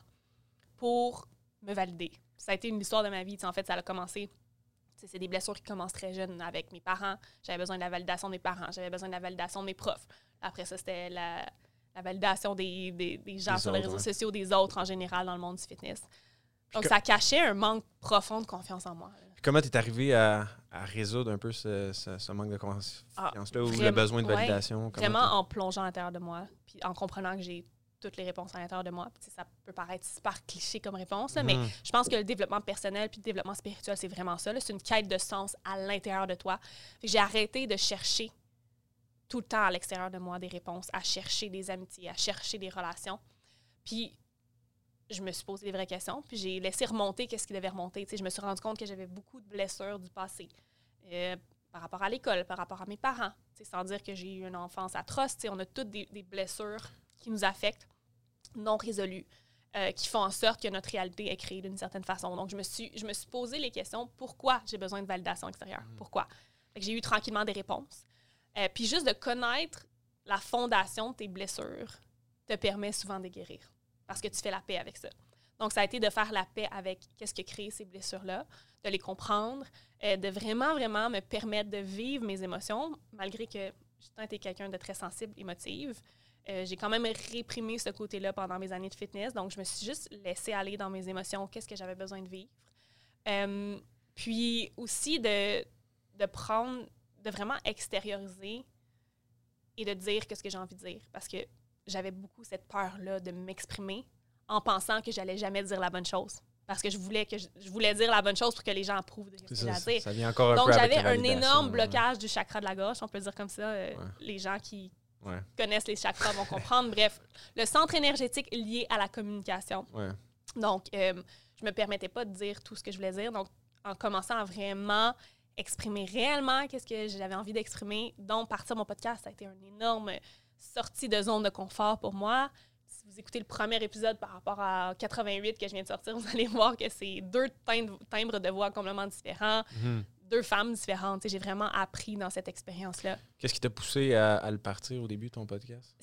pour me valider. Ça a été une histoire de ma vie. En fait, ça a commencé. C'est des blessures qui commencent très jeunes avec mes parents. J'avais besoin de la validation des parents. J'avais besoin de la validation de mes profs. Après ça, c'était la, validation des, des, gens sur les réseaux sociaux, des autres en général dans le monde du fitness. Donc, ça cachait un manque profond de confiance en moi. Comment tu es arrivé à, résoudre un peu ce, manque de confiance-là ah, ou le besoin de validation? vraiment en plongeant à l'intérieur de moi, puis en comprenant que j'ai toutes les réponses à l'intérieur de moi. ça peut paraître super cliché comme réponse, mais mhm. je pense que le développement personnel puis le développement spirituel, c'est vraiment ça. C'est une quête de sens à l'intérieur de toi. J'ai arrêté de chercher tout le temps à l'extérieur de moi des réponses, à chercher des amitiés, à chercher des relations. Puis je me suis posé des vraies questions, puis j'ai laissé remonter qu'est-ce qui devait remonter. je me suis rendu compte que j'avais beaucoup de blessures du passé. Euh, par rapport à l'école, par rapport à mes parents, sans dire que j'ai eu une enfance atroce. On a toutes des, blessures qui nous affectent, non résolues, euh, qui font en sorte que notre réalité est créée d'une certaine façon. Donc, je me suis, je me suis posé les questions pourquoi j'ai besoin de validation extérieure? Mmh. Pourquoi? J'ai eu tranquillement des réponses. Euh, puis juste de connaître la fondation de tes blessures te permet souvent de guérir parce que tu fais la paix avec ça. Donc, ça a été de faire la paix avec qu'est-ce qui a créé ces blessures-là, de les comprendre, euh, de vraiment, vraiment me permettre de vivre mes émotions, malgré que j'ai été quelqu'un de très sensible, émotive. Euh, j'ai quand même réprimé ce côté-là pendant mes années de fitness, donc je me suis juste laissée aller dans mes émotions, qu'est-ce que j'avais besoin de vivre. Euh, puis aussi de, de prendre, de vraiment extérioriser et de dire qu'est-ce que j'ai envie de dire. Parce que j'avais beaucoup cette peur-là de m'exprimer en pensant que j'allais jamais dire la bonne chose. Parce que je voulais que je, voulais dire la bonne chose pour que les gens approuvent de ce que j'ai à dire. Ça vient encore un Donc, j'avais un énorme blocage du chakra de la gorge, on peut dire comme ça. Euh, les gens qui connaissent les chakras vont comprendre. Bref, le centre énergétique lié à la communication. Donc, euh, je me permettais pas de dire tout ce que je voulais dire. Donc, en commençant à vraiment exprimer réellement qu'est-ce que j'avais envie d'exprimer, donc partir mon podcast, ça a été une énorme sortie de zone de confort pour moi. Si vous écoutez le premier épisode par rapport à 88 que je viens de sortir, vous allez voir que c'est deux timbres de voix complètement différents, mhm. Deux femmes différentes. J'ai vraiment appris dans cette expérience-là. Qu'est-ce qui t'a poussé à, le partir au début, ton podcast?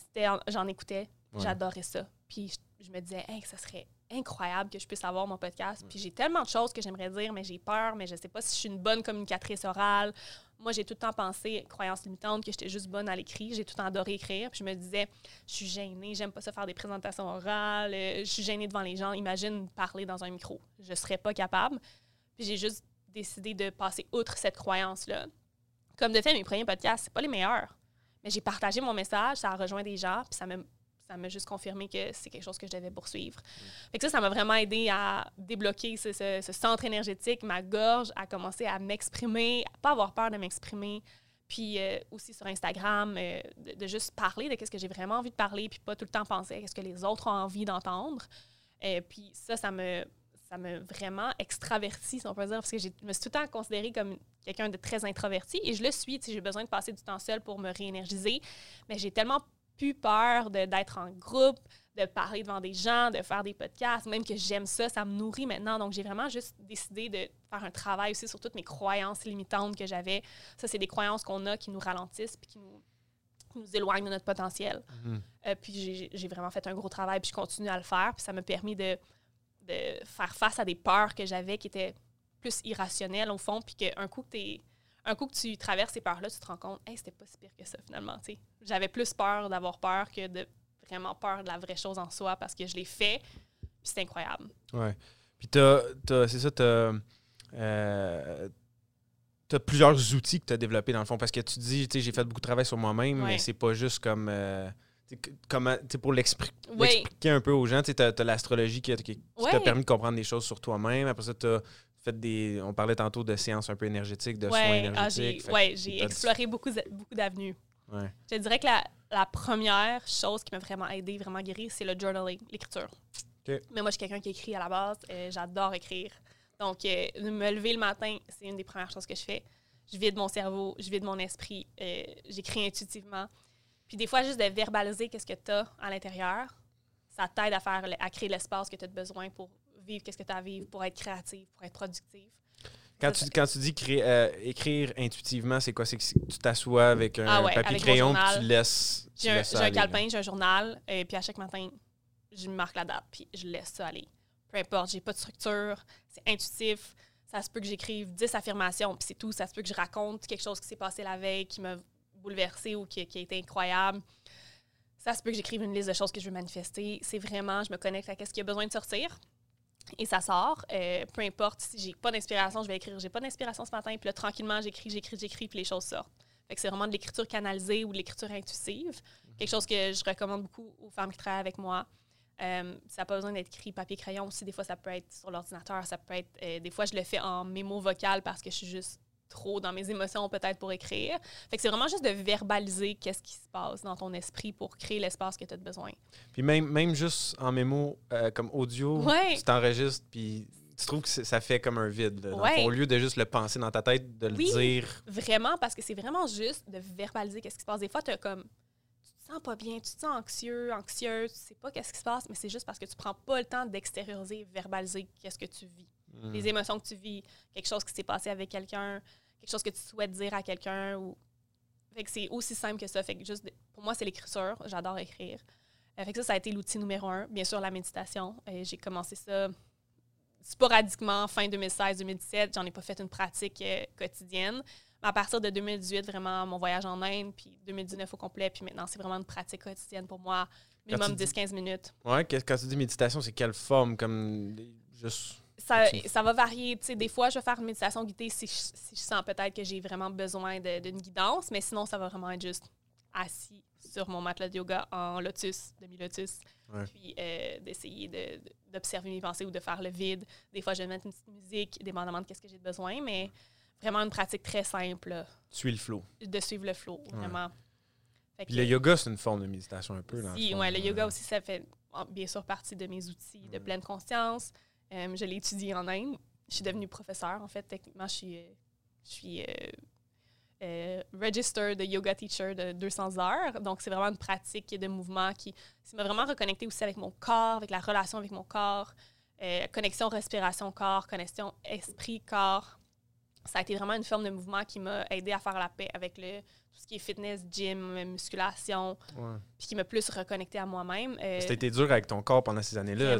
J'en écoutais, j'adorais ça. Puis je, me disais, hey, ça serait incroyable que je puisse avoir mon podcast. Puis j'ai tellement de choses que j'aimerais dire, mais j'ai peur, mais je sais pas si je suis une bonne communicatrice orale. Moi, j'ai tout le temps pensé, croyance limitante, que j'étais juste bonne à l'écrit. J'ai tout le temps adoré écrire. Puis je me disais, je suis gênée, j'aime pas ça faire des présentations orales, euh, je suis gênée devant les gens. Imagine parler dans un micro. Je serais pas capable. Puis j'ai juste décidé de passer outre cette croyance-là. Comme de fait, mes premiers podcasts, c'est pas les meilleurs. Mais j'ai partagé mon message, ça a rejoint des gens, puis ça m'a ça m'a juste confirmé que c'est quelque chose que je devais poursuivre. Fait que ça, ça m'a vraiment aidé à débloquer ce, centre énergétique, ma gorge, à commencer à m'exprimer, à pas avoir peur de m'exprimer. Puis euh, aussi sur Instagram, euh, de, juste parler de ce que j'ai vraiment envie de parler, puis pas tout le temps penser à ce que les autres ont envie d'entendre. Et puis ça, ça me ça m'a vraiment extraverti, si on peut dire, parce que je me suis tout le temps considérée comme quelqu'un de très introverti et je le suis. J'ai besoin de passer du temps seul pour me réénergiser, mais j'ai tellement plus peur d'être en groupe, de parler devant des gens, de faire des podcasts, même que j'aime ça, ça me nourrit maintenant. Donc, j'ai vraiment juste décidé de faire un travail aussi sur toutes mes croyances limitantes que j'avais. Ça, c'est des croyances qu'on a qui nous ralentissent puis qui nous, nous éloignent de notre potentiel. Mhm. Euh, puis, j'ai vraiment fait un gros travail, puis je continue à le faire. Puis, ça m'a permis de, de faire face à des peurs que j'avais qui étaient plus irrationnelles, au fond, puis qu'un coup que tu es un coup que tu traverses ces peurs-là, tu te rends compte, hey, c'était pas si pire que ça finalement. J'avais plus peur d'avoir peur que de vraiment peur de la vraie chose en soi parce que je l'ai fait, puis c'est incroyable. Ouais. Puis c'est ça, tu as, euh, plusieurs outils que tu as développés dans le fond parce que tu dis, j'ai fait beaucoup de travail sur moi-même, mais c'est pas juste comme. Euh, comment, pour l'expliquer un peu aux gens, tu as, l'astrologie qui, qui, t'a permis de comprendre des choses sur toi-même. Après ça, tu as des. On parlait tantôt de séances un peu énergétiques, de soins ah, énergétiques. Oui, j'ai exploré beaucoup, beaucoup d'avenues. Je dirais que la, première chose qui m'a vraiment aidé, vraiment guéri, c'est le journaling, l'écriture. Mais moi, je suis quelqu'un qui écrit à la base. Euh, j'adore écrire. Donc, euh, me lever le matin, c'est une des premières choses que je fais. Je vide mon cerveau, je vide mon esprit, euh, j'écris intuitivement. Puis des fois, juste de verbaliser qu'est-ce que tu as à l'intérieur, ça t'aide à faire à créer l'espace que tu as besoin pour vivre qu'est-ce que tu as à vivre, pour être créative, pour être productive. Quand tu, quand tu dis euh, écrire intuitivement, c'est quoi? C'est que tu t'assois avec un ah papier crayon et tu laisses. J'ai un, un calepin, j'ai un journal, et puis à chaque matin, je marque la date, puis je laisse ça aller. Peu importe, j'ai pas de structure, c'est intuitif. Ça se peut que j'écrive 10 affirmations, puis c'est tout. Ça se peut que je raconte quelque chose qui s'est passé la veille, qui m'a bouleversée ou qui, qui a été incroyable. Ça se peut que j'écrive une liste de choses que je veux manifester. C'est vraiment, je me connecte à ce qui a besoin de sortir et ça sort. Euh, peu importe si j'ai pas d'inspiration, je vais écrire. J'ai pas d'inspiration ce matin, puis là, tranquillement, j'écris, j'écris, j'écris, puis les choses sortent. Fait c'est vraiment de l'écriture canalisée ou de l'écriture intuitive. Quelque chose que je recommande beaucoup aux femmes qui travaillent avec moi. Euh, ça n'a pas besoin d'être écrit papier-crayon aussi. Des fois, ça peut être sur l'ordinateur. Ça peut être. Euh, des fois, je le fais en mémo vocal parce que je suis juste trop dans mes émotions peut-être pour écrire. Fait que c'est vraiment juste de verbaliser qu'est-ce qui se passe dans ton esprit pour créer l'espace que tu as besoin. Puis même, même juste en mémo, euh, comme audio, tu t'enregistres, puis tu trouves que ça fait comme un vide. au lieu de juste le penser dans ta tête, de le dire. Vraiment, parce que c'est vraiment juste de verbaliser qu'est-ce qui se passe. Des fois, tu comme. Tu te sens pas bien, tu te sens anxieux, anxieuse, tu sais pas qu'est-ce qui se passe, mais c'est juste parce que tu prends pas le temps d'extérioriser, verbaliser qu'est-ce que tu vis. Mm. les émotions que tu vis, quelque chose qui s'est passé avec quelqu'un, quelque chose que tu souhaites dire à quelqu'un. Ou... Fait que c'est aussi simple que ça. Fait que juste, pour moi, c'est l'écriture. J'adore écrire. Euh, fait que ça, ça a été l'outil numéro un. Bien sûr, la méditation. Euh, j'ai commencé ça sporadiquement fin 2016-2017. J'en ai pas fait une pratique euh, quotidienne. Mais à partir de 2018, vraiment, mon voyage en Inde, puis 2019 au complet, puis maintenant, c'est vraiment une pratique quotidienne pour moi. Minimum 10-15 minutes. Ouais, quand tu dis méditation, c'est quelle forme? Comme juste ça, va varier. des fois, je vais faire une méditation guidée si je, sens peut-être que j'ai vraiment besoin d'une guidance, mais sinon, ça va vraiment être juste assis sur mon matelas de yoga en lotus, demi-lotus, puis euh, d'essayer d'observer mes pensées ou de faire le vide. Des fois, je vais mettre une petite musique, dépendamment de ce que j'ai besoin, mais vraiment une pratique très simple. Suis le flow. De suivre le flow, vraiment. Puis le yoga, c'est une forme de méditation un peu. Oui, ouais, le yoga aussi, ça fait bien sûr partie de mes outils de pleine conscience. Euh, je l'ai étudié en Inde. Je suis devenue professeure. En fait, techniquement, je suis, euh, je euh, de yoga teacher de 200 heures. Donc, c'est vraiment une pratique de mouvement qui, m'a vraiment reconnecté aussi avec mon corps, avec la relation avec mon corps, connexion respiration-corps, connexion esprit-corps. Ça a été vraiment une forme de mouvement qui m'a aidé à faire la paix avec le, tout ce qui est fitness, gym, musculation, puis qui m'a plus reconnecté à moi-même. Euh, C'était été dur avec ton corps pendant ces années-là,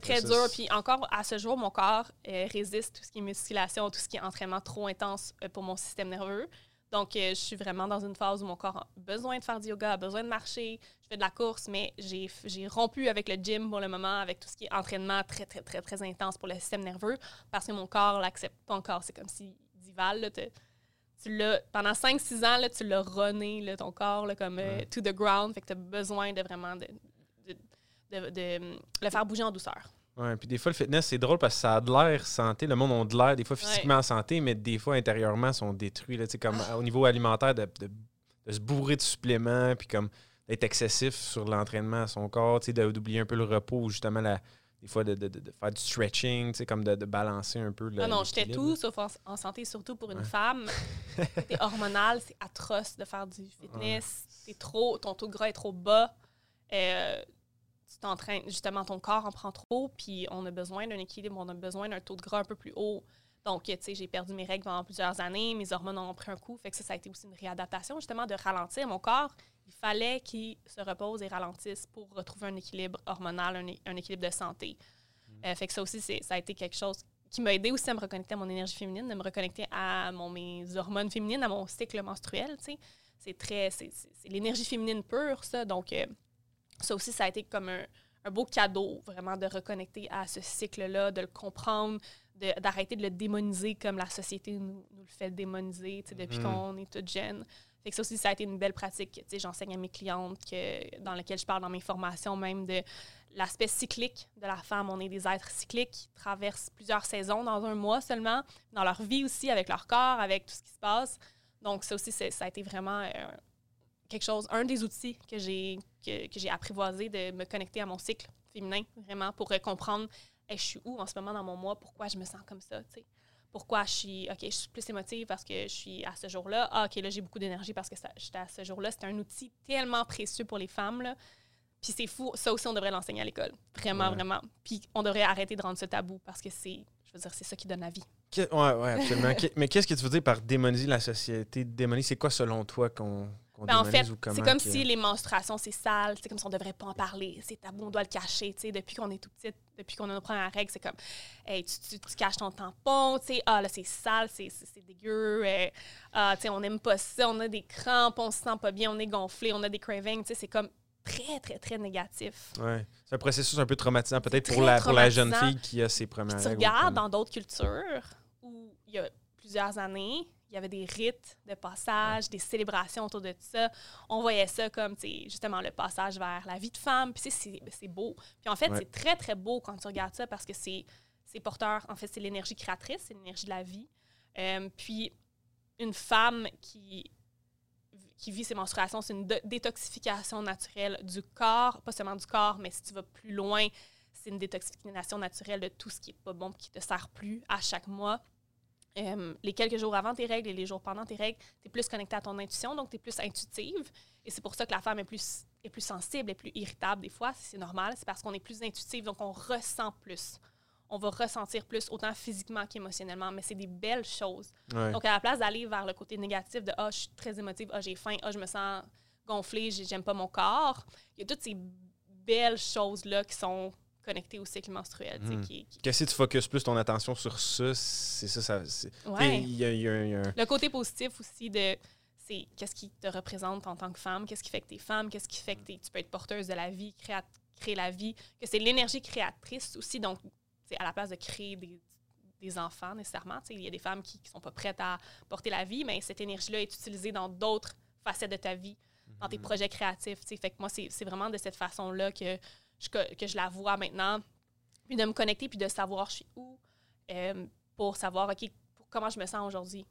Très dur. Puis encore, à ce jour, mon corps euh, résiste tout ce qui est musculation, tout ce qui est entraînement trop intense pour mon système nerveux. Donc, euh, je suis vraiment dans une phase où mon corps a besoin de faire du yoga, a besoin de marcher. Je fais de la course, mais j'ai rompu avec le gym pour le moment, avec tout ce qui est entraînement très, très, très, très intense pour le système nerveux, parce que mon corps l'accepte pas encore. C'est comme si Dival, tu l'as, pendant 5-6 ans, là, tu l'as runné, ton corps, comme euh, to the ground. Fait que tu as besoin de vraiment de, de, le faire bouger en douceur. Ouais, puis des fois, le fitness, c'est drôle parce que ça a de l'air santé. Le monde a de l'air, des fois, physiquement en santé, mais des fois, intérieurement, sont détruits. Là, comme au niveau alimentaire, de, se bourrer de suppléments, puis comme d'être excessif sur l'entraînement à son corps, d'oublier un peu le repos, justement, la, des fois, de, faire du stretching, comme de, balancer un peu. Le, ah non, j'étais tout sauf en, santé, surtout pour une femme. c'est hormonal, c'est atroce de faire du fitness. C'est trop, ton taux de gras est trop bas. Euh, tu t'entraînes, justement, ton corps en prend trop, puis on a besoin d'un équilibre, on a besoin d'un taux de gras un peu plus haut. Donc, tu sais, j'ai perdu mes règles pendant plusieurs années, mes hormones ont pris un coup, fait que ça, ça a été aussi une réadaptation, justement, de ralentir mon corps. Il fallait qu'il se repose et ralentisse pour retrouver un équilibre hormonal, un, équilibre de santé. Mm. Euh, fait que ça aussi, ça a été quelque chose qui m'a aidé aussi à me reconnecter à mon énergie féminine, de me reconnecter à mon, mes hormones féminines, à mon cycle menstruel, tu sais. C'est très, c'est l'énergie féminine pure, ça. Donc, euh, ça aussi, ça a été comme un, beau cadeau, vraiment, de reconnecter à ce cycle-là, de le comprendre, d'arrêter de, le démoniser comme la société nous, le fait démoniser depuis mhm. qu'on est toute jeune. Fait que ça aussi, ça a été une belle pratique. J'enseigne à mes clientes que, dans laquelle je parle dans mes formations même de l'aspect cyclique de la femme. On est des êtres cycliques qui traversent plusieurs saisons dans un mois seulement, dans leur vie aussi, avec leur corps, avec tout ce qui se passe. Donc, ça aussi, ça a été vraiment euh, quelque chose, un des outils que j'ai que, que j'ai apprivoisé de me connecter à mon cycle féminin, vraiment, pour comprendre je suis où en ce moment dans mon mois, pourquoi je me sens comme ça, tu sais? Pourquoi je suis, OK, je suis plus émotive parce que je suis à ce jour-là? Ah, OK, là, j'ai beaucoup d'énergie parce que j'étais à ce jour-là. C'est un outil tellement précieux pour les femmes, là. Puis c'est fou, ça aussi, on devrait l'enseigner à l'école. Vraiment, vraiment. Puis on devrait arrêter de rendre ce tabou parce que c'est, je veux dire, c'est ça qui donne la vie. Oui, ouais, absolument. mais qu'est-ce que tu veux dire par démoniser la société? Démoniser, c'est quoi selon toi qu'on ben, en fait, c'est comme si les menstruations, c'est sale, c'est comme si on devrait pas en parler, c'est tabou, on doit le cacher, tu sais, depuis qu'on est tout petit, depuis qu'on a nos premières règles, c'est comme, hey, tu, tu, caches ton tampon, tu sais, ah là, c'est sale, c'est dégueu, euh, ah, tu sais, on n'aime pas ça, on a des crampes, on se sent pas bien, on est gonflé, on a des cravings, tu sais, c'est comme très, très, très négatif. Ouais. C'est un processus un peu traumatisant, peut-être pour la, pour la jeune fille qui a ses premières règles. Tu regardes dans d'autres cultures où il y a plusieurs années, il y avait des rites de passage, des célébrations autour de ça. On voyait ça comme, justement, le passage vers la vie de femme. Puis, c'est beau. Puis, en fait, c'est très, très beau quand tu regardes ça parce que c'est porteur. En fait, c'est l'énergie créatrice, c'est l'énergie de la vie. Euh, puis, une femme qui, qui vit ses menstruations, c'est une détoxification naturelle du corps, pas seulement du corps, mais si tu vas plus loin, c'est une détoxification naturelle de tout ce qui n'est pas bon, qui ne te sert plus à chaque mois. Euh, les quelques jours avant tes règles et les jours pendant tes règles, tu es plus connecté à ton intuition, donc tu es plus intuitive. Et c'est pour ça que la femme est plus, est plus sensible, est plus irritable des fois, c'est normal. C'est parce qu'on est plus intuitive, donc on ressent plus. On va ressentir plus, autant physiquement qu'émotionnellement, mais c'est des belles choses. Donc, à la place d'aller vers le côté négatif de Ah, je suis très émotive, ah, j'ai faim, ah, je me sens gonflée, j'aime pas mon corps, il y a toutes ces belles choses-là qui sont connecté au cycle menstruel. Hmm. Qu'est-ce que tu focuses plus ton attention sur ça? C'est ça, ça Le côté positif aussi de c'est qu'est-ce qui te représente en tant que femme, qu'est-ce qui fait que tu es femme, qu'est-ce qui fait que tu peux être porteuse de la vie, créer, créer la vie, que c'est l'énergie créatrice aussi. Donc, c'est à la place de créer des, des enfants nécessairement. Il y a des femmes qui ne sont pas prêtes à porter la vie, mais cette énergie-là est utilisée dans d'autres facettes de ta vie. dans tes projets créatifs. Fait que moi, c'est vraiment de cette façon-là que je, que je la vois maintenant. Puis de me connecter, puis de savoir je suis où, euh, pour savoir, OK, comment je me sens aujourd'hui.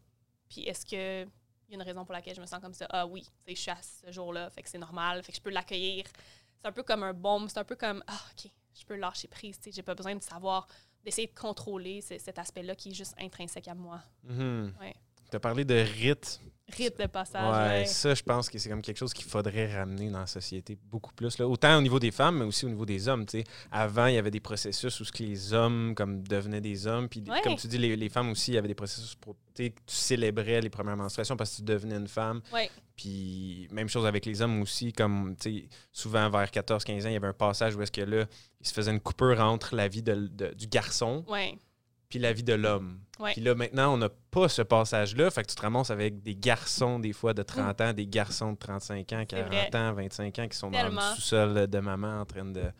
Puis est-ce que il y a une raison pour laquelle je me sens comme ça? Ah oui, je suis à ce jour-là, fait que c'est normal, fait que je peux l'accueillir. C'est un peu comme un baume, c'est un peu comme, ah, OK, je peux lâcher prise, j'ai pas besoin de savoir, d'essayer de contrôler cet aspect-là qui est juste intrinsèque à moi. Mm-hmm. Tu as parlé de rite rite de passage. Ouais, ça, je pense que c'est comme quelque chose qu'il faudrait ramener dans la société beaucoup plus. Là. Autant au niveau des femmes, mais aussi au niveau des hommes. Avant, il y avait des processus où que les hommes comme devenaient des hommes. Puis, comme tu dis, les, les, femmes aussi, il y avait des processus pour. Tu célébrais les premières menstruations parce que tu devenais une femme. Puis, même chose avec les hommes aussi. Comme, souvent, vers 14-15 ans, il y avait un passage où est-ce que là, il se faisait une coupure entre la vie de, du garçon. Ouais puis la vie de l'homme. Puis là, maintenant, on n'a pas ce passage-là. Fait que tu te ramasses avec des garçons, des fois, de 30 ans, des garçons de 35 ans, 40 ans, 25 ans, qui sont dans le sous-sol de maman en train de,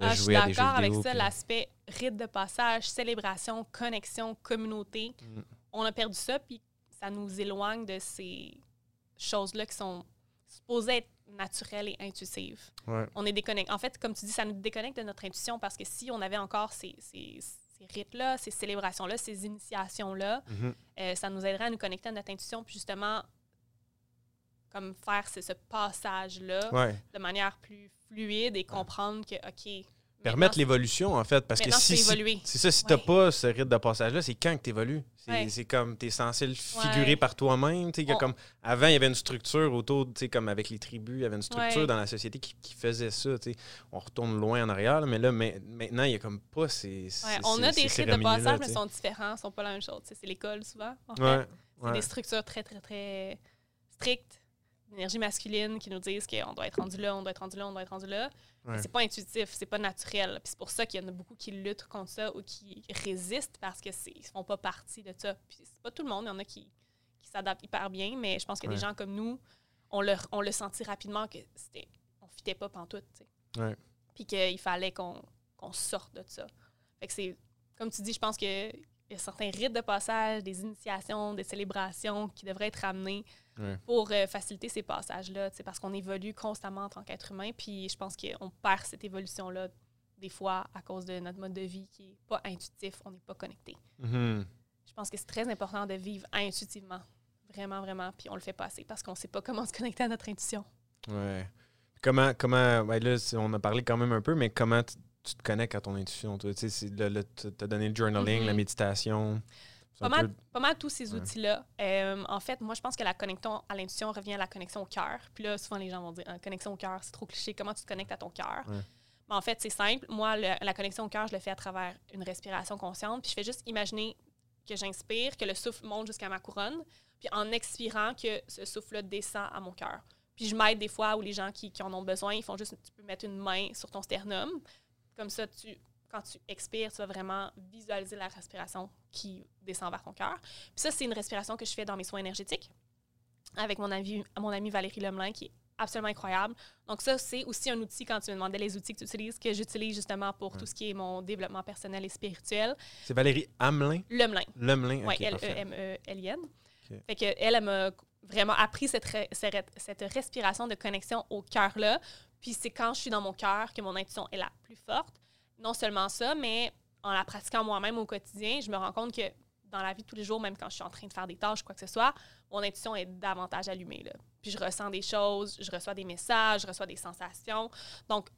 ah, jouer à des jeux vidéo. Je suis d'accord avec ça, l'aspect rite de passage, célébration, connexion, communauté. Mm. On a perdu ça, puis ça nous éloigne de ces choses-là qui sont supposées être naturelles et intuitives. On est déconnecté. En fait, comme tu dis, ça nous déconnecte de notre intuition parce que si on avait encore ces rites-là, ces célébrations-là, ces initiations-là, mhm. euh, ça nous aiderait à nous connecter à notre intuition, puis justement, comme faire ce, passage-là de manière plus fluide et comprendre que, OK, Permettre l'évolution, en fait. Parce que si. C'est ça, si tu n'as pas ce rythme de passage-là, c'est quand que tu évolues. C'est comme tu es censé le figurer par toi-même. comme Avant, il y avait une structure autour, comme avec les tribus, il y avait une structure dans la société qui, faisait ça. On retourne loin en arrière, mais là, maintenant, il n'y a comme pas ces. on a des rites de passage, mais ils sont différents, ils sont pas la même chose. C'est l'école, souvent. C'est des structures très, très, très strictes l'énergie masculine qui nous disent qu'on doit être rendu là, on doit être rendu là, on doit être rendu là. C'est pas intuitif, c'est pas naturel. Puis c'est pour ça qu'il y en a beaucoup qui luttent contre ça ou qui résistent parce qu'ils ne font pas partie de ça. Puis c'est pas tout le monde, il y en a qui, qui s'adaptent hyper bien, mais je pense que des gens comme nous, on le, on le sentit rapidement que c'était on fitait pas pantoute, tu sais. Puis qu'il fallait qu'on sorte de ça. Fait que c'est, comme tu dis, je pense y a certains rites de passage, des initiations, des célébrations qui devraient être amenés pour euh, faciliter ces passages-là, parce qu'on évolue constamment en tant qu'être humain, puis je pense qu'on perd cette évolution-là des fois à cause de notre mode de vie qui n'est pas intuitif, on n'est pas connecté. Mm-hmm. Je pense que c'est très important de vivre intuitivement, vraiment, vraiment, puis on le fait passer parce qu'on ne sait pas comment se connecter à notre intuition. Ouais. Comment, comment là, on a parlé quand même un peu, mais comment tu, te connectes à ton intuition? Tu as donné le journaling, la mm-hmm. méditation. Pas mal, pas mal, tous ces outils-là. Euh, en fait, moi, je pense que la connexion à l'intuition revient à la connexion au cœur. Puis là, souvent, les gens vont dire ah, connexion au cœur, c'est trop cliché. Comment tu te connectes à ton cœur? Mais en fait, c'est simple. Moi, la connexion au cœur, je le fais à travers une respiration consciente. Puis je fais juste imaginer que j'inspire, que le souffle monte jusqu'à ma couronne. Puis en expirant, que ce souffle descend à mon cœur. Puis je m'aide des fois où les gens qui, qui, en ont besoin, ils font juste, tu peux mettre une main sur ton sternum. Comme ça, tu quand tu expires, tu vas vraiment visualiser la respiration qui descend vers ton cœur. Puis ça, c'est une respiration que je fais dans mes soins énergétiques avec mon ami, mon ami Valérie Lemelin, qui est absolument incroyable. Donc ça, c'est aussi un outil, quand tu me demandais les outils que tu utilises, que j'utilise justement pour tout ce qui est mon développement personnel et spirituel. C'est Valérie Hamelin? Lemelin. Lemelin, Oui, L-E-M-E-L-I-N. Fait que elle, elle m'a vraiment appris cette, cette respiration de connexion au cœur-là. Puis c'est quand je suis dans mon cœur que mon intuition est la plus forte non seulement ça, mais en la pratiquant moi-même au quotidien, je me rends compte que dans la vie de tous les jours, même quand je suis en train de faire des tâches, quoi que ce soit, mon intuition est davantage allumée. Puis je ressens des choses, je reçois des messages, je reçois des sensations. Donc,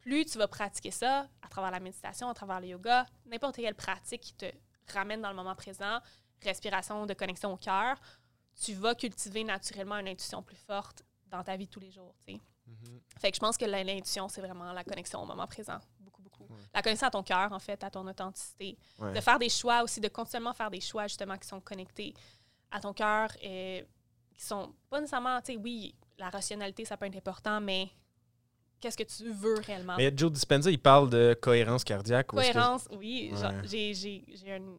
plus tu vas pratiquer ça à travers la méditation, à travers le yoga, n'importe quelle pratique qui te ramène dans le moment présent, respiration de connexion au cœur, tu vas cultiver naturellement une intuition plus forte dans ta vie de tous les jours. Mm-hmm. Fait que je pense que l'intuition, c'est vraiment la connexion au moment présent. La connaissance à ton cœur, en fait, à ton authenticité. De faire des choix aussi, de continuellement faire des choix, justement, qui sont connectés à ton cœur et qui sont pas nécessairement, tu sais, oui, la rationalité, ça peut être important, mais qu'est-ce que tu veux réellement? Mais Joe Dispenza, il parle de cohérence cardiaque. Cohérence, oui. J'ai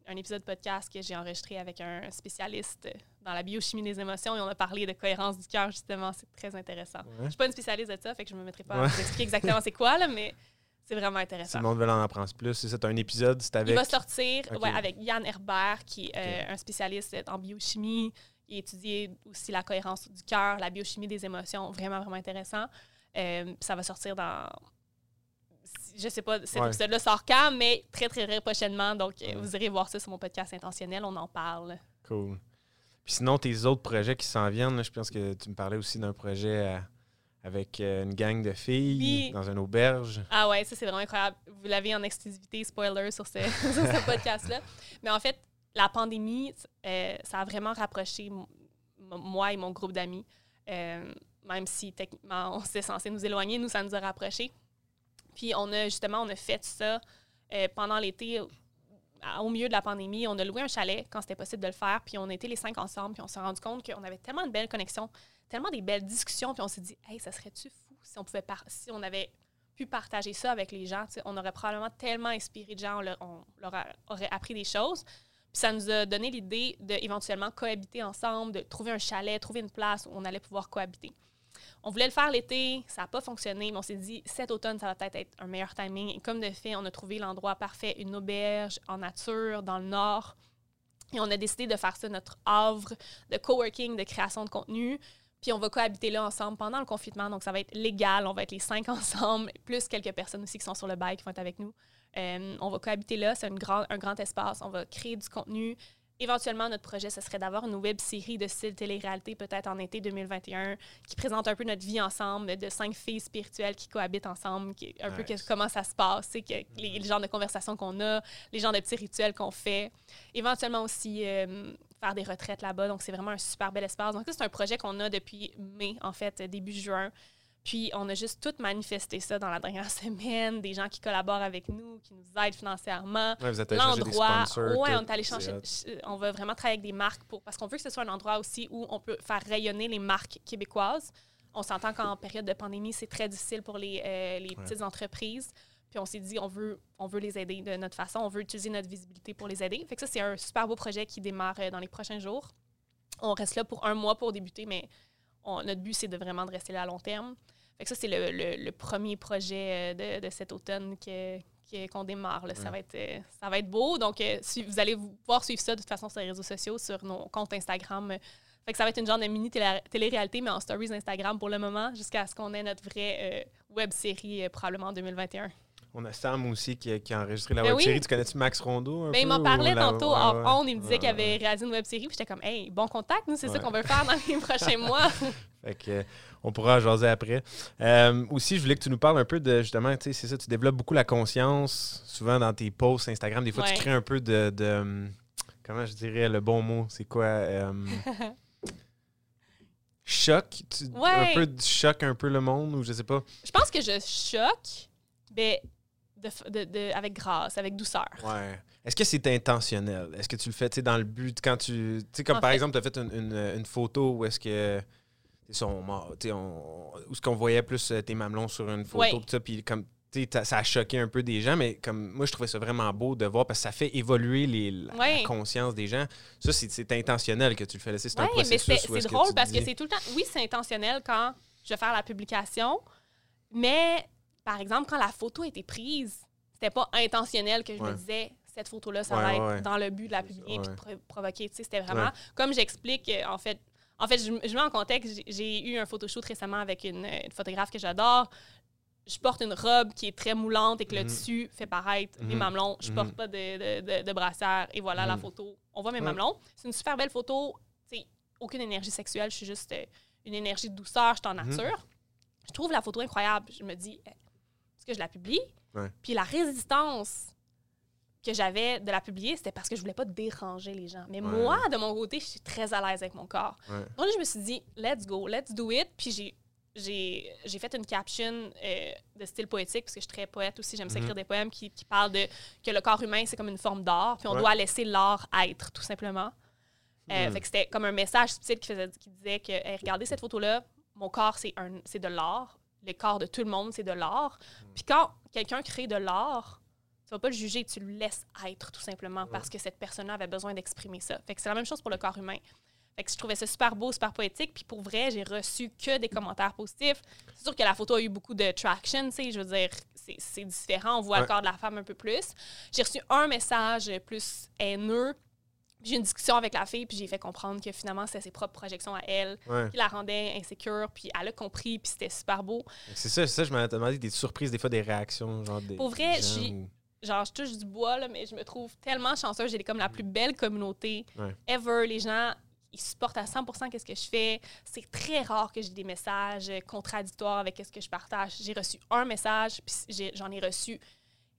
un, épisode de podcast que j'ai enregistré avec un spécialiste dans la biochimie des émotions et on a parlé de cohérence du cœur, justement. C'est très intéressant. Je ne suis pas une spécialiste de ça, fait que je ne me mettrai pas à vous expliquer exactement c'est quoi, là, mais c'est vraiment intéressant. Si le monde veut en apprendre plus, c'est un épisode, c'est avec... Il va sortir avec Yann Herbert, qui est euh, un spécialiste en biochimie, Il a étudié aussi la cohérence du cœur, la biochimie des émotions, vraiment, vraiment intéressant. Euh, ça va sortir dans. Je sais pas, cet épisode-là sort quand, mais très, très, très prochainement. Donc, euh, vous irez voir ça sur mon podcast intentionnel. On en parle. Cool. Puis sinon, tes autres projets qui s'en viennent, je pense que tu me parlais aussi d'un projet euh, avec une gang de filles dans une auberge. Ah ouais, ça c'est vraiment incroyable. Vous l'avez en exclusivité, spoiler sur ce, podcast-là. Mais en fait, la pandémie, ça a vraiment rapproché moi et mon groupe d'amis. Euh, même si techniquement on s'est censé nous éloigner, nous, ça nous a rapprochés. Puis on a justement, on a fait ça euh, pendant l'été, au milieu de la pandémie. On a loué un chalet quand c'était possible de le faire. Puis on était les cinq ensemble. Puis on s'est rendu compte qu'on avait tellement de belles connexions, tellement des belles discussions. Puis on s'est dit, hey, ça serait-tu fou si on pouvait si on avait pu partager ça avec les gens. On aurait probablement tellement inspiré de gens, on leur, aurait appris des choses ça nous a donné l'idée d'éventuellement cohabiter ensemble, de trouver un chalet, trouver une place où on allait pouvoir cohabiter. On voulait le faire l'été, ça n'a pas fonctionné, mais on s'est dit cet automne, ça va peut-être être un meilleur timing. Et comme de fait, on a trouvé l'endroit parfait, une auberge en nature dans le nord. Et on a décidé de faire ça notre havre de coworking, de création de contenu. Puis on va cohabiter là ensemble pendant le confinement. Donc ça va être légal. On va être les cinq ensemble, plus quelques personnes aussi qui sont sur le bail qui vont être avec nous. Euh, on va cohabiter là, c'est un grand espace. On va créer du contenu. Éventuellement, notre projet, ce serait d'avoir une web série de style télé-réalité, peut-être en été 2021, qui présente un peu notre vie ensemble, de cinq filles spirituelles qui cohabitent ensemble, qui, un peu comment ça se passe, que, les, les genres de conversations qu'on a, les genres de petits rituels qu'on fait. Éventuellement aussi, euh, faire des retraites là-bas. Donc, c'est vraiment un super bel espace. Donc, c'est un projet qu'on a depuis mai, en fait, début juin. Puis on a juste tout manifesté ça dans la dernière semaine, des gens qui collaborent avec nous, qui nous aident financièrement. Ouais, vous êtes L'endroit, ouais, on est allé changer. On va vraiment travailler avec des marques pour parce qu'on veut que ce soit un endroit aussi où on peut faire rayonner les marques québécoises. On s'entend qu'en période de pandémie, c'est très difficile pour les, euh, les petites entreprises. Puis on s'est dit, on veut, on veut les aider de notre façon, on veut utiliser notre visibilité pour les aider. Fait que ça, c'est un super beau projet qui démarre euh, dans les prochains jours. On reste là pour un mois pour débuter, mais notre but, c'est de vraiment de rester là à long terme ça, c'est le, premier projet euh, de, cet automne qu'on démarre. Ça, va être, euh, ça va être beau. Donc, euh, vous allez pouvoir suivre ça de toute façon sur les réseaux sociaux, sur nos comptes Instagram. Fait que ça va être une genre de mini télé-réalité, mais en stories Instagram pour le moment, jusqu'à ce qu'on ait notre vraie web série probablement en 2021. On a Sam aussi qui, a enregistré la ben web série. Tu connais-tu Max Rondo? Ben, il m'en parlait tantôt en Il me disait qu'il avait réalisé une web série. Puis j'étais comme, hey, bon contact, nous, c'est ça qu'on veut faire dans les prochains mois. fait que, on pourra en jaser après. Euh, aussi, je voulais que tu nous parles un peu de justement, tu sais, c'est ça, tu développes beaucoup la conscience, souvent dans tes posts Instagram. Des fois, tu crées un peu de, Comment je dirais le bon mot? C'est quoi? Euh, choc? Un peu de choc un peu le monde ou je sais pas? Je pense que je choque, mais de, avec grâce, avec douceur. Ouais. Est-ce que c'est intentionnel? Est-ce que tu le fais dans le but quand tu. Tu sais, comme par exemple, tu as fait une, une, photo où est-ce que. Son, on, où ce qu'on voyait plus euh, tes mamelons sur une photo, ça, puis comme ça a choqué un peu des gens, mais comme moi, je trouvais ça vraiment beau de voir parce que ça fait évoluer les, la, conscience des gens. Ça, c'est intentionnel que tu le fais. C'est un processus. mais c'est drôle parce que c'est tout le temps. Oui, c'est intentionnel quand je vais faire la publication, mais par exemple, quand la photo a été prise, c'était pas intentionnel que je me disais cette photo-là, ça va être dans le but de la publier et de provoquer. C'était vraiment, comme j'explique, euh, en fait, en fait, je, mets en contexte, j'ai eu un photoshoot récemment avec une, photographe que j'adore. Je porte une robe qui est très moulante et que le mhm. tissu fait paraître mes mhm. mamelons. Je porte mhm. pas de, de, de, brassière et voilà la photo. On voit mes mamelons. C'est une super belle photo. C'est aucune énergie sexuelle. Je suis juste euh, une énergie de douceur. Je suis en nature. Je trouve la photo incroyable. Je me dis, eh, que je la publie? Puis la résistance que j'avais de la publier, c'était parce que je voulais pas déranger les gens. Mais moi, de mon côté, je suis très à l'aise avec mon corps. Donc, je me suis dit, let's go, let's do it. Puis j'ai j'ai fait une caption euh, de style poétique, parce que je suis très poète aussi, j'aime mm écrire des poèmes qui, qui, parlent de que le corps humain, c'est comme une forme d'art, puis on doit laisser l'art être, tout simplement. Euh, mm. Fait que c'était comme un message subtil qui, faisait, qui disait que, regardez cette photo-là, mon corps, c'est de l'art, le corps de tout le monde, c'est de l'art. Puis quand quelqu'un crée de l'art, tu vas pas le juger, tu le laisses être tout simplement parce que cette personne-là avait besoin d'exprimer ça. Fait que c'est la même chose pour le corps humain. Fait que je trouvais ça super beau, super poétique. Puis pour vrai, j'ai reçu que des commentaires positifs. C'est sûr que la photo a eu beaucoup de traction, tu sais. Je veux dire, c'est différent. On voit le corps de la femme un peu plus. J'ai reçu un message plus haineux J'ai eu une discussion avec la fille, puis j'ai fait comprendre que finalement, c'était ses propres projections à elle qui la rendaient insécure, puis elle a compris, puis c'était super beau. C'est ça, ça, je m'avais demandé des surprises, des fois des réactions, genre des. Pour vrai, genre, je touche du bois, là, mais je me trouve tellement chanceuse. J'ai comme la plus belle communauté ever. Les gens, ils supportent à 100% ce que je fais. C'est très rare que j'ai des messages contradictoires avec ce que je partage. J'ai reçu un message, puis j'en ai, reçu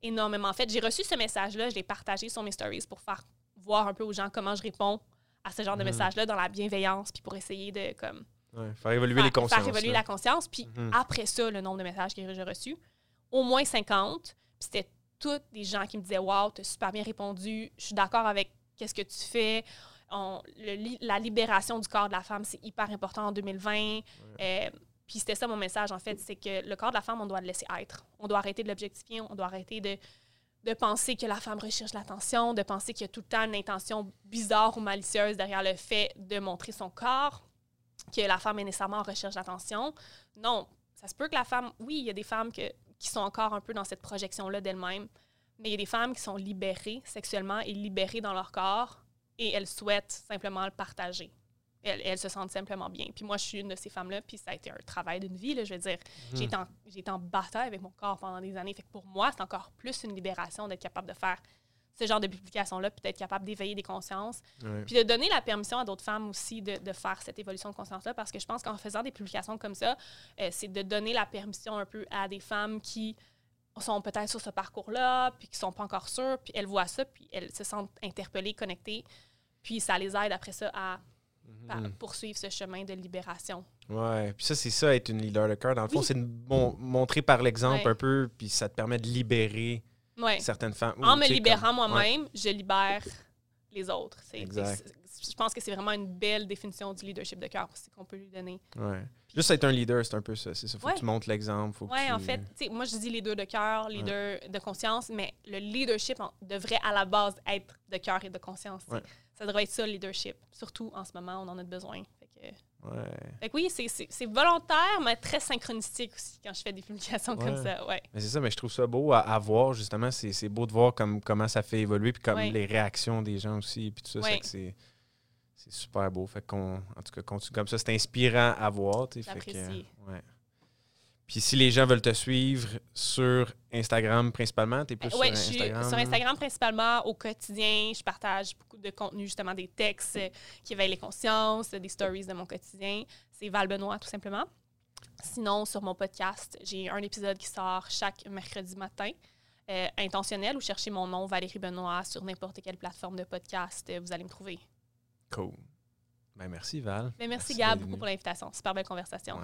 énormément. En fait, j'ai reçu ce message-là, je l'ai partagé sur mes stories pour faire voir un peu aux gens comment je réponds à ce genre de mhm. message-là dans la bienveillance, puis pour essayer de comme faire évoluer les consciences. Faire évoluer la conscience. Puis mhm. après ça, le nombre de messages que j'ai reçus, au moins 50. Puis c'était tous des gens qui me disaient Waouh, tu as super bien répondu, je suis d'accord avec qu'est-ce que tu fais. la libération du corps de la femme, c'est hyper important en 2020. Euh, puis c'était ça mon message, en fait, c'est que le corps de la femme, on doit le laisser être. On doit arrêter de l'objectifier, on doit arrêter de, de penser que la femme recherche l'attention, de penser qu'il y a tout le temps une intention bizarre ou malicieuse derrière le fait de montrer son corps, que la femme est nécessairement en recherche d'attention. Non, ça se peut que la femme, oui, il y a des femmes que, qui sont encore un peu dans cette projection-là d'elles-mêmes, mais il y a des femmes qui sont libérées sexuellement et libérées dans leur corps et elles souhaitent simplement le partager elles, se sentent simplement bien. Puis moi, je suis une de ces femmes-là, puis ça a été un travail d'une vie, là, je veux dire. J'ai été, en, en, bataille avec mon corps pendant des années. Fait que pour moi, c'est encore plus une libération d'être capable de faire ce genre de publication-là, puis d'être capable d'éveiller des consciences. Puis de donner la permission à d'autres femmes aussi de, de, faire cette évolution de conscience-là, parce que je pense qu'en faisant des publications comme ça, euh, c'est de donner la permission un peu à des femmes qui sont peut-être sur ce parcours-là, puis qui sont pas encore sûres, puis elles voient ça, puis elles se sentent interpellées, connectées, puis ça les aide après ça à Mhm. poursuivre ce chemin de libération. Ouais, puis ça, c'est ça, être une leader de cœur. Dans le fond, c'est montrer par l'exemple un peu, puis ça te permet de libérer certaines femmes. En me libérant moi-même, je libère les autres. je pense que c'est vraiment une belle définition du leadership de cœur qu'on peut lui donner. Ouais. Juste être un leader, c'est un peu ça. C'est ça. Faut que tu montres l'exemple. Oui, en fait, moi je dis leader de cœur, leader de conscience, mais le leadership devrait à la base être de cœur et de conscience ça devrait être ça, le leadership. Surtout en ce moment, on en a besoin. Fait que, ouais. oui, c'est volontaire, mais très synchronistique aussi quand je fais des publications comme ça. Ouais. Mais c'est ça, mais je trouve ça beau à, voir, justement. C'est beau de voir comme, comment ça fait évoluer, puis comme les réactions des gens aussi, puis tout ça. C'est super beau. Fait qu'on, en tout cas, continue comme ça. C'est inspirant à voir. J'apprécie. Ouais. Puis si les gens veulent te suivre sur Instagram principalement, tu es plus sur Instagram? sur Instagram principalement au quotidien. Je partage beaucoup de contenu, justement des textes euh, qui éveillent les consciences, des stories de mon quotidien. C'est Val Benoît, tout simplement. Sinon, sur mon podcast, j'ai un épisode qui sort chaque mercredi matin. Euh, intentionnel ou cherchez mon nom, Valérie Benoît, sur n'importe quelle plateforme de podcast, euh, vous allez me trouver. Cool. Ben, merci, Val. Ben, merci, Gab, beaucoup pour l'invitation. Super belle conversation.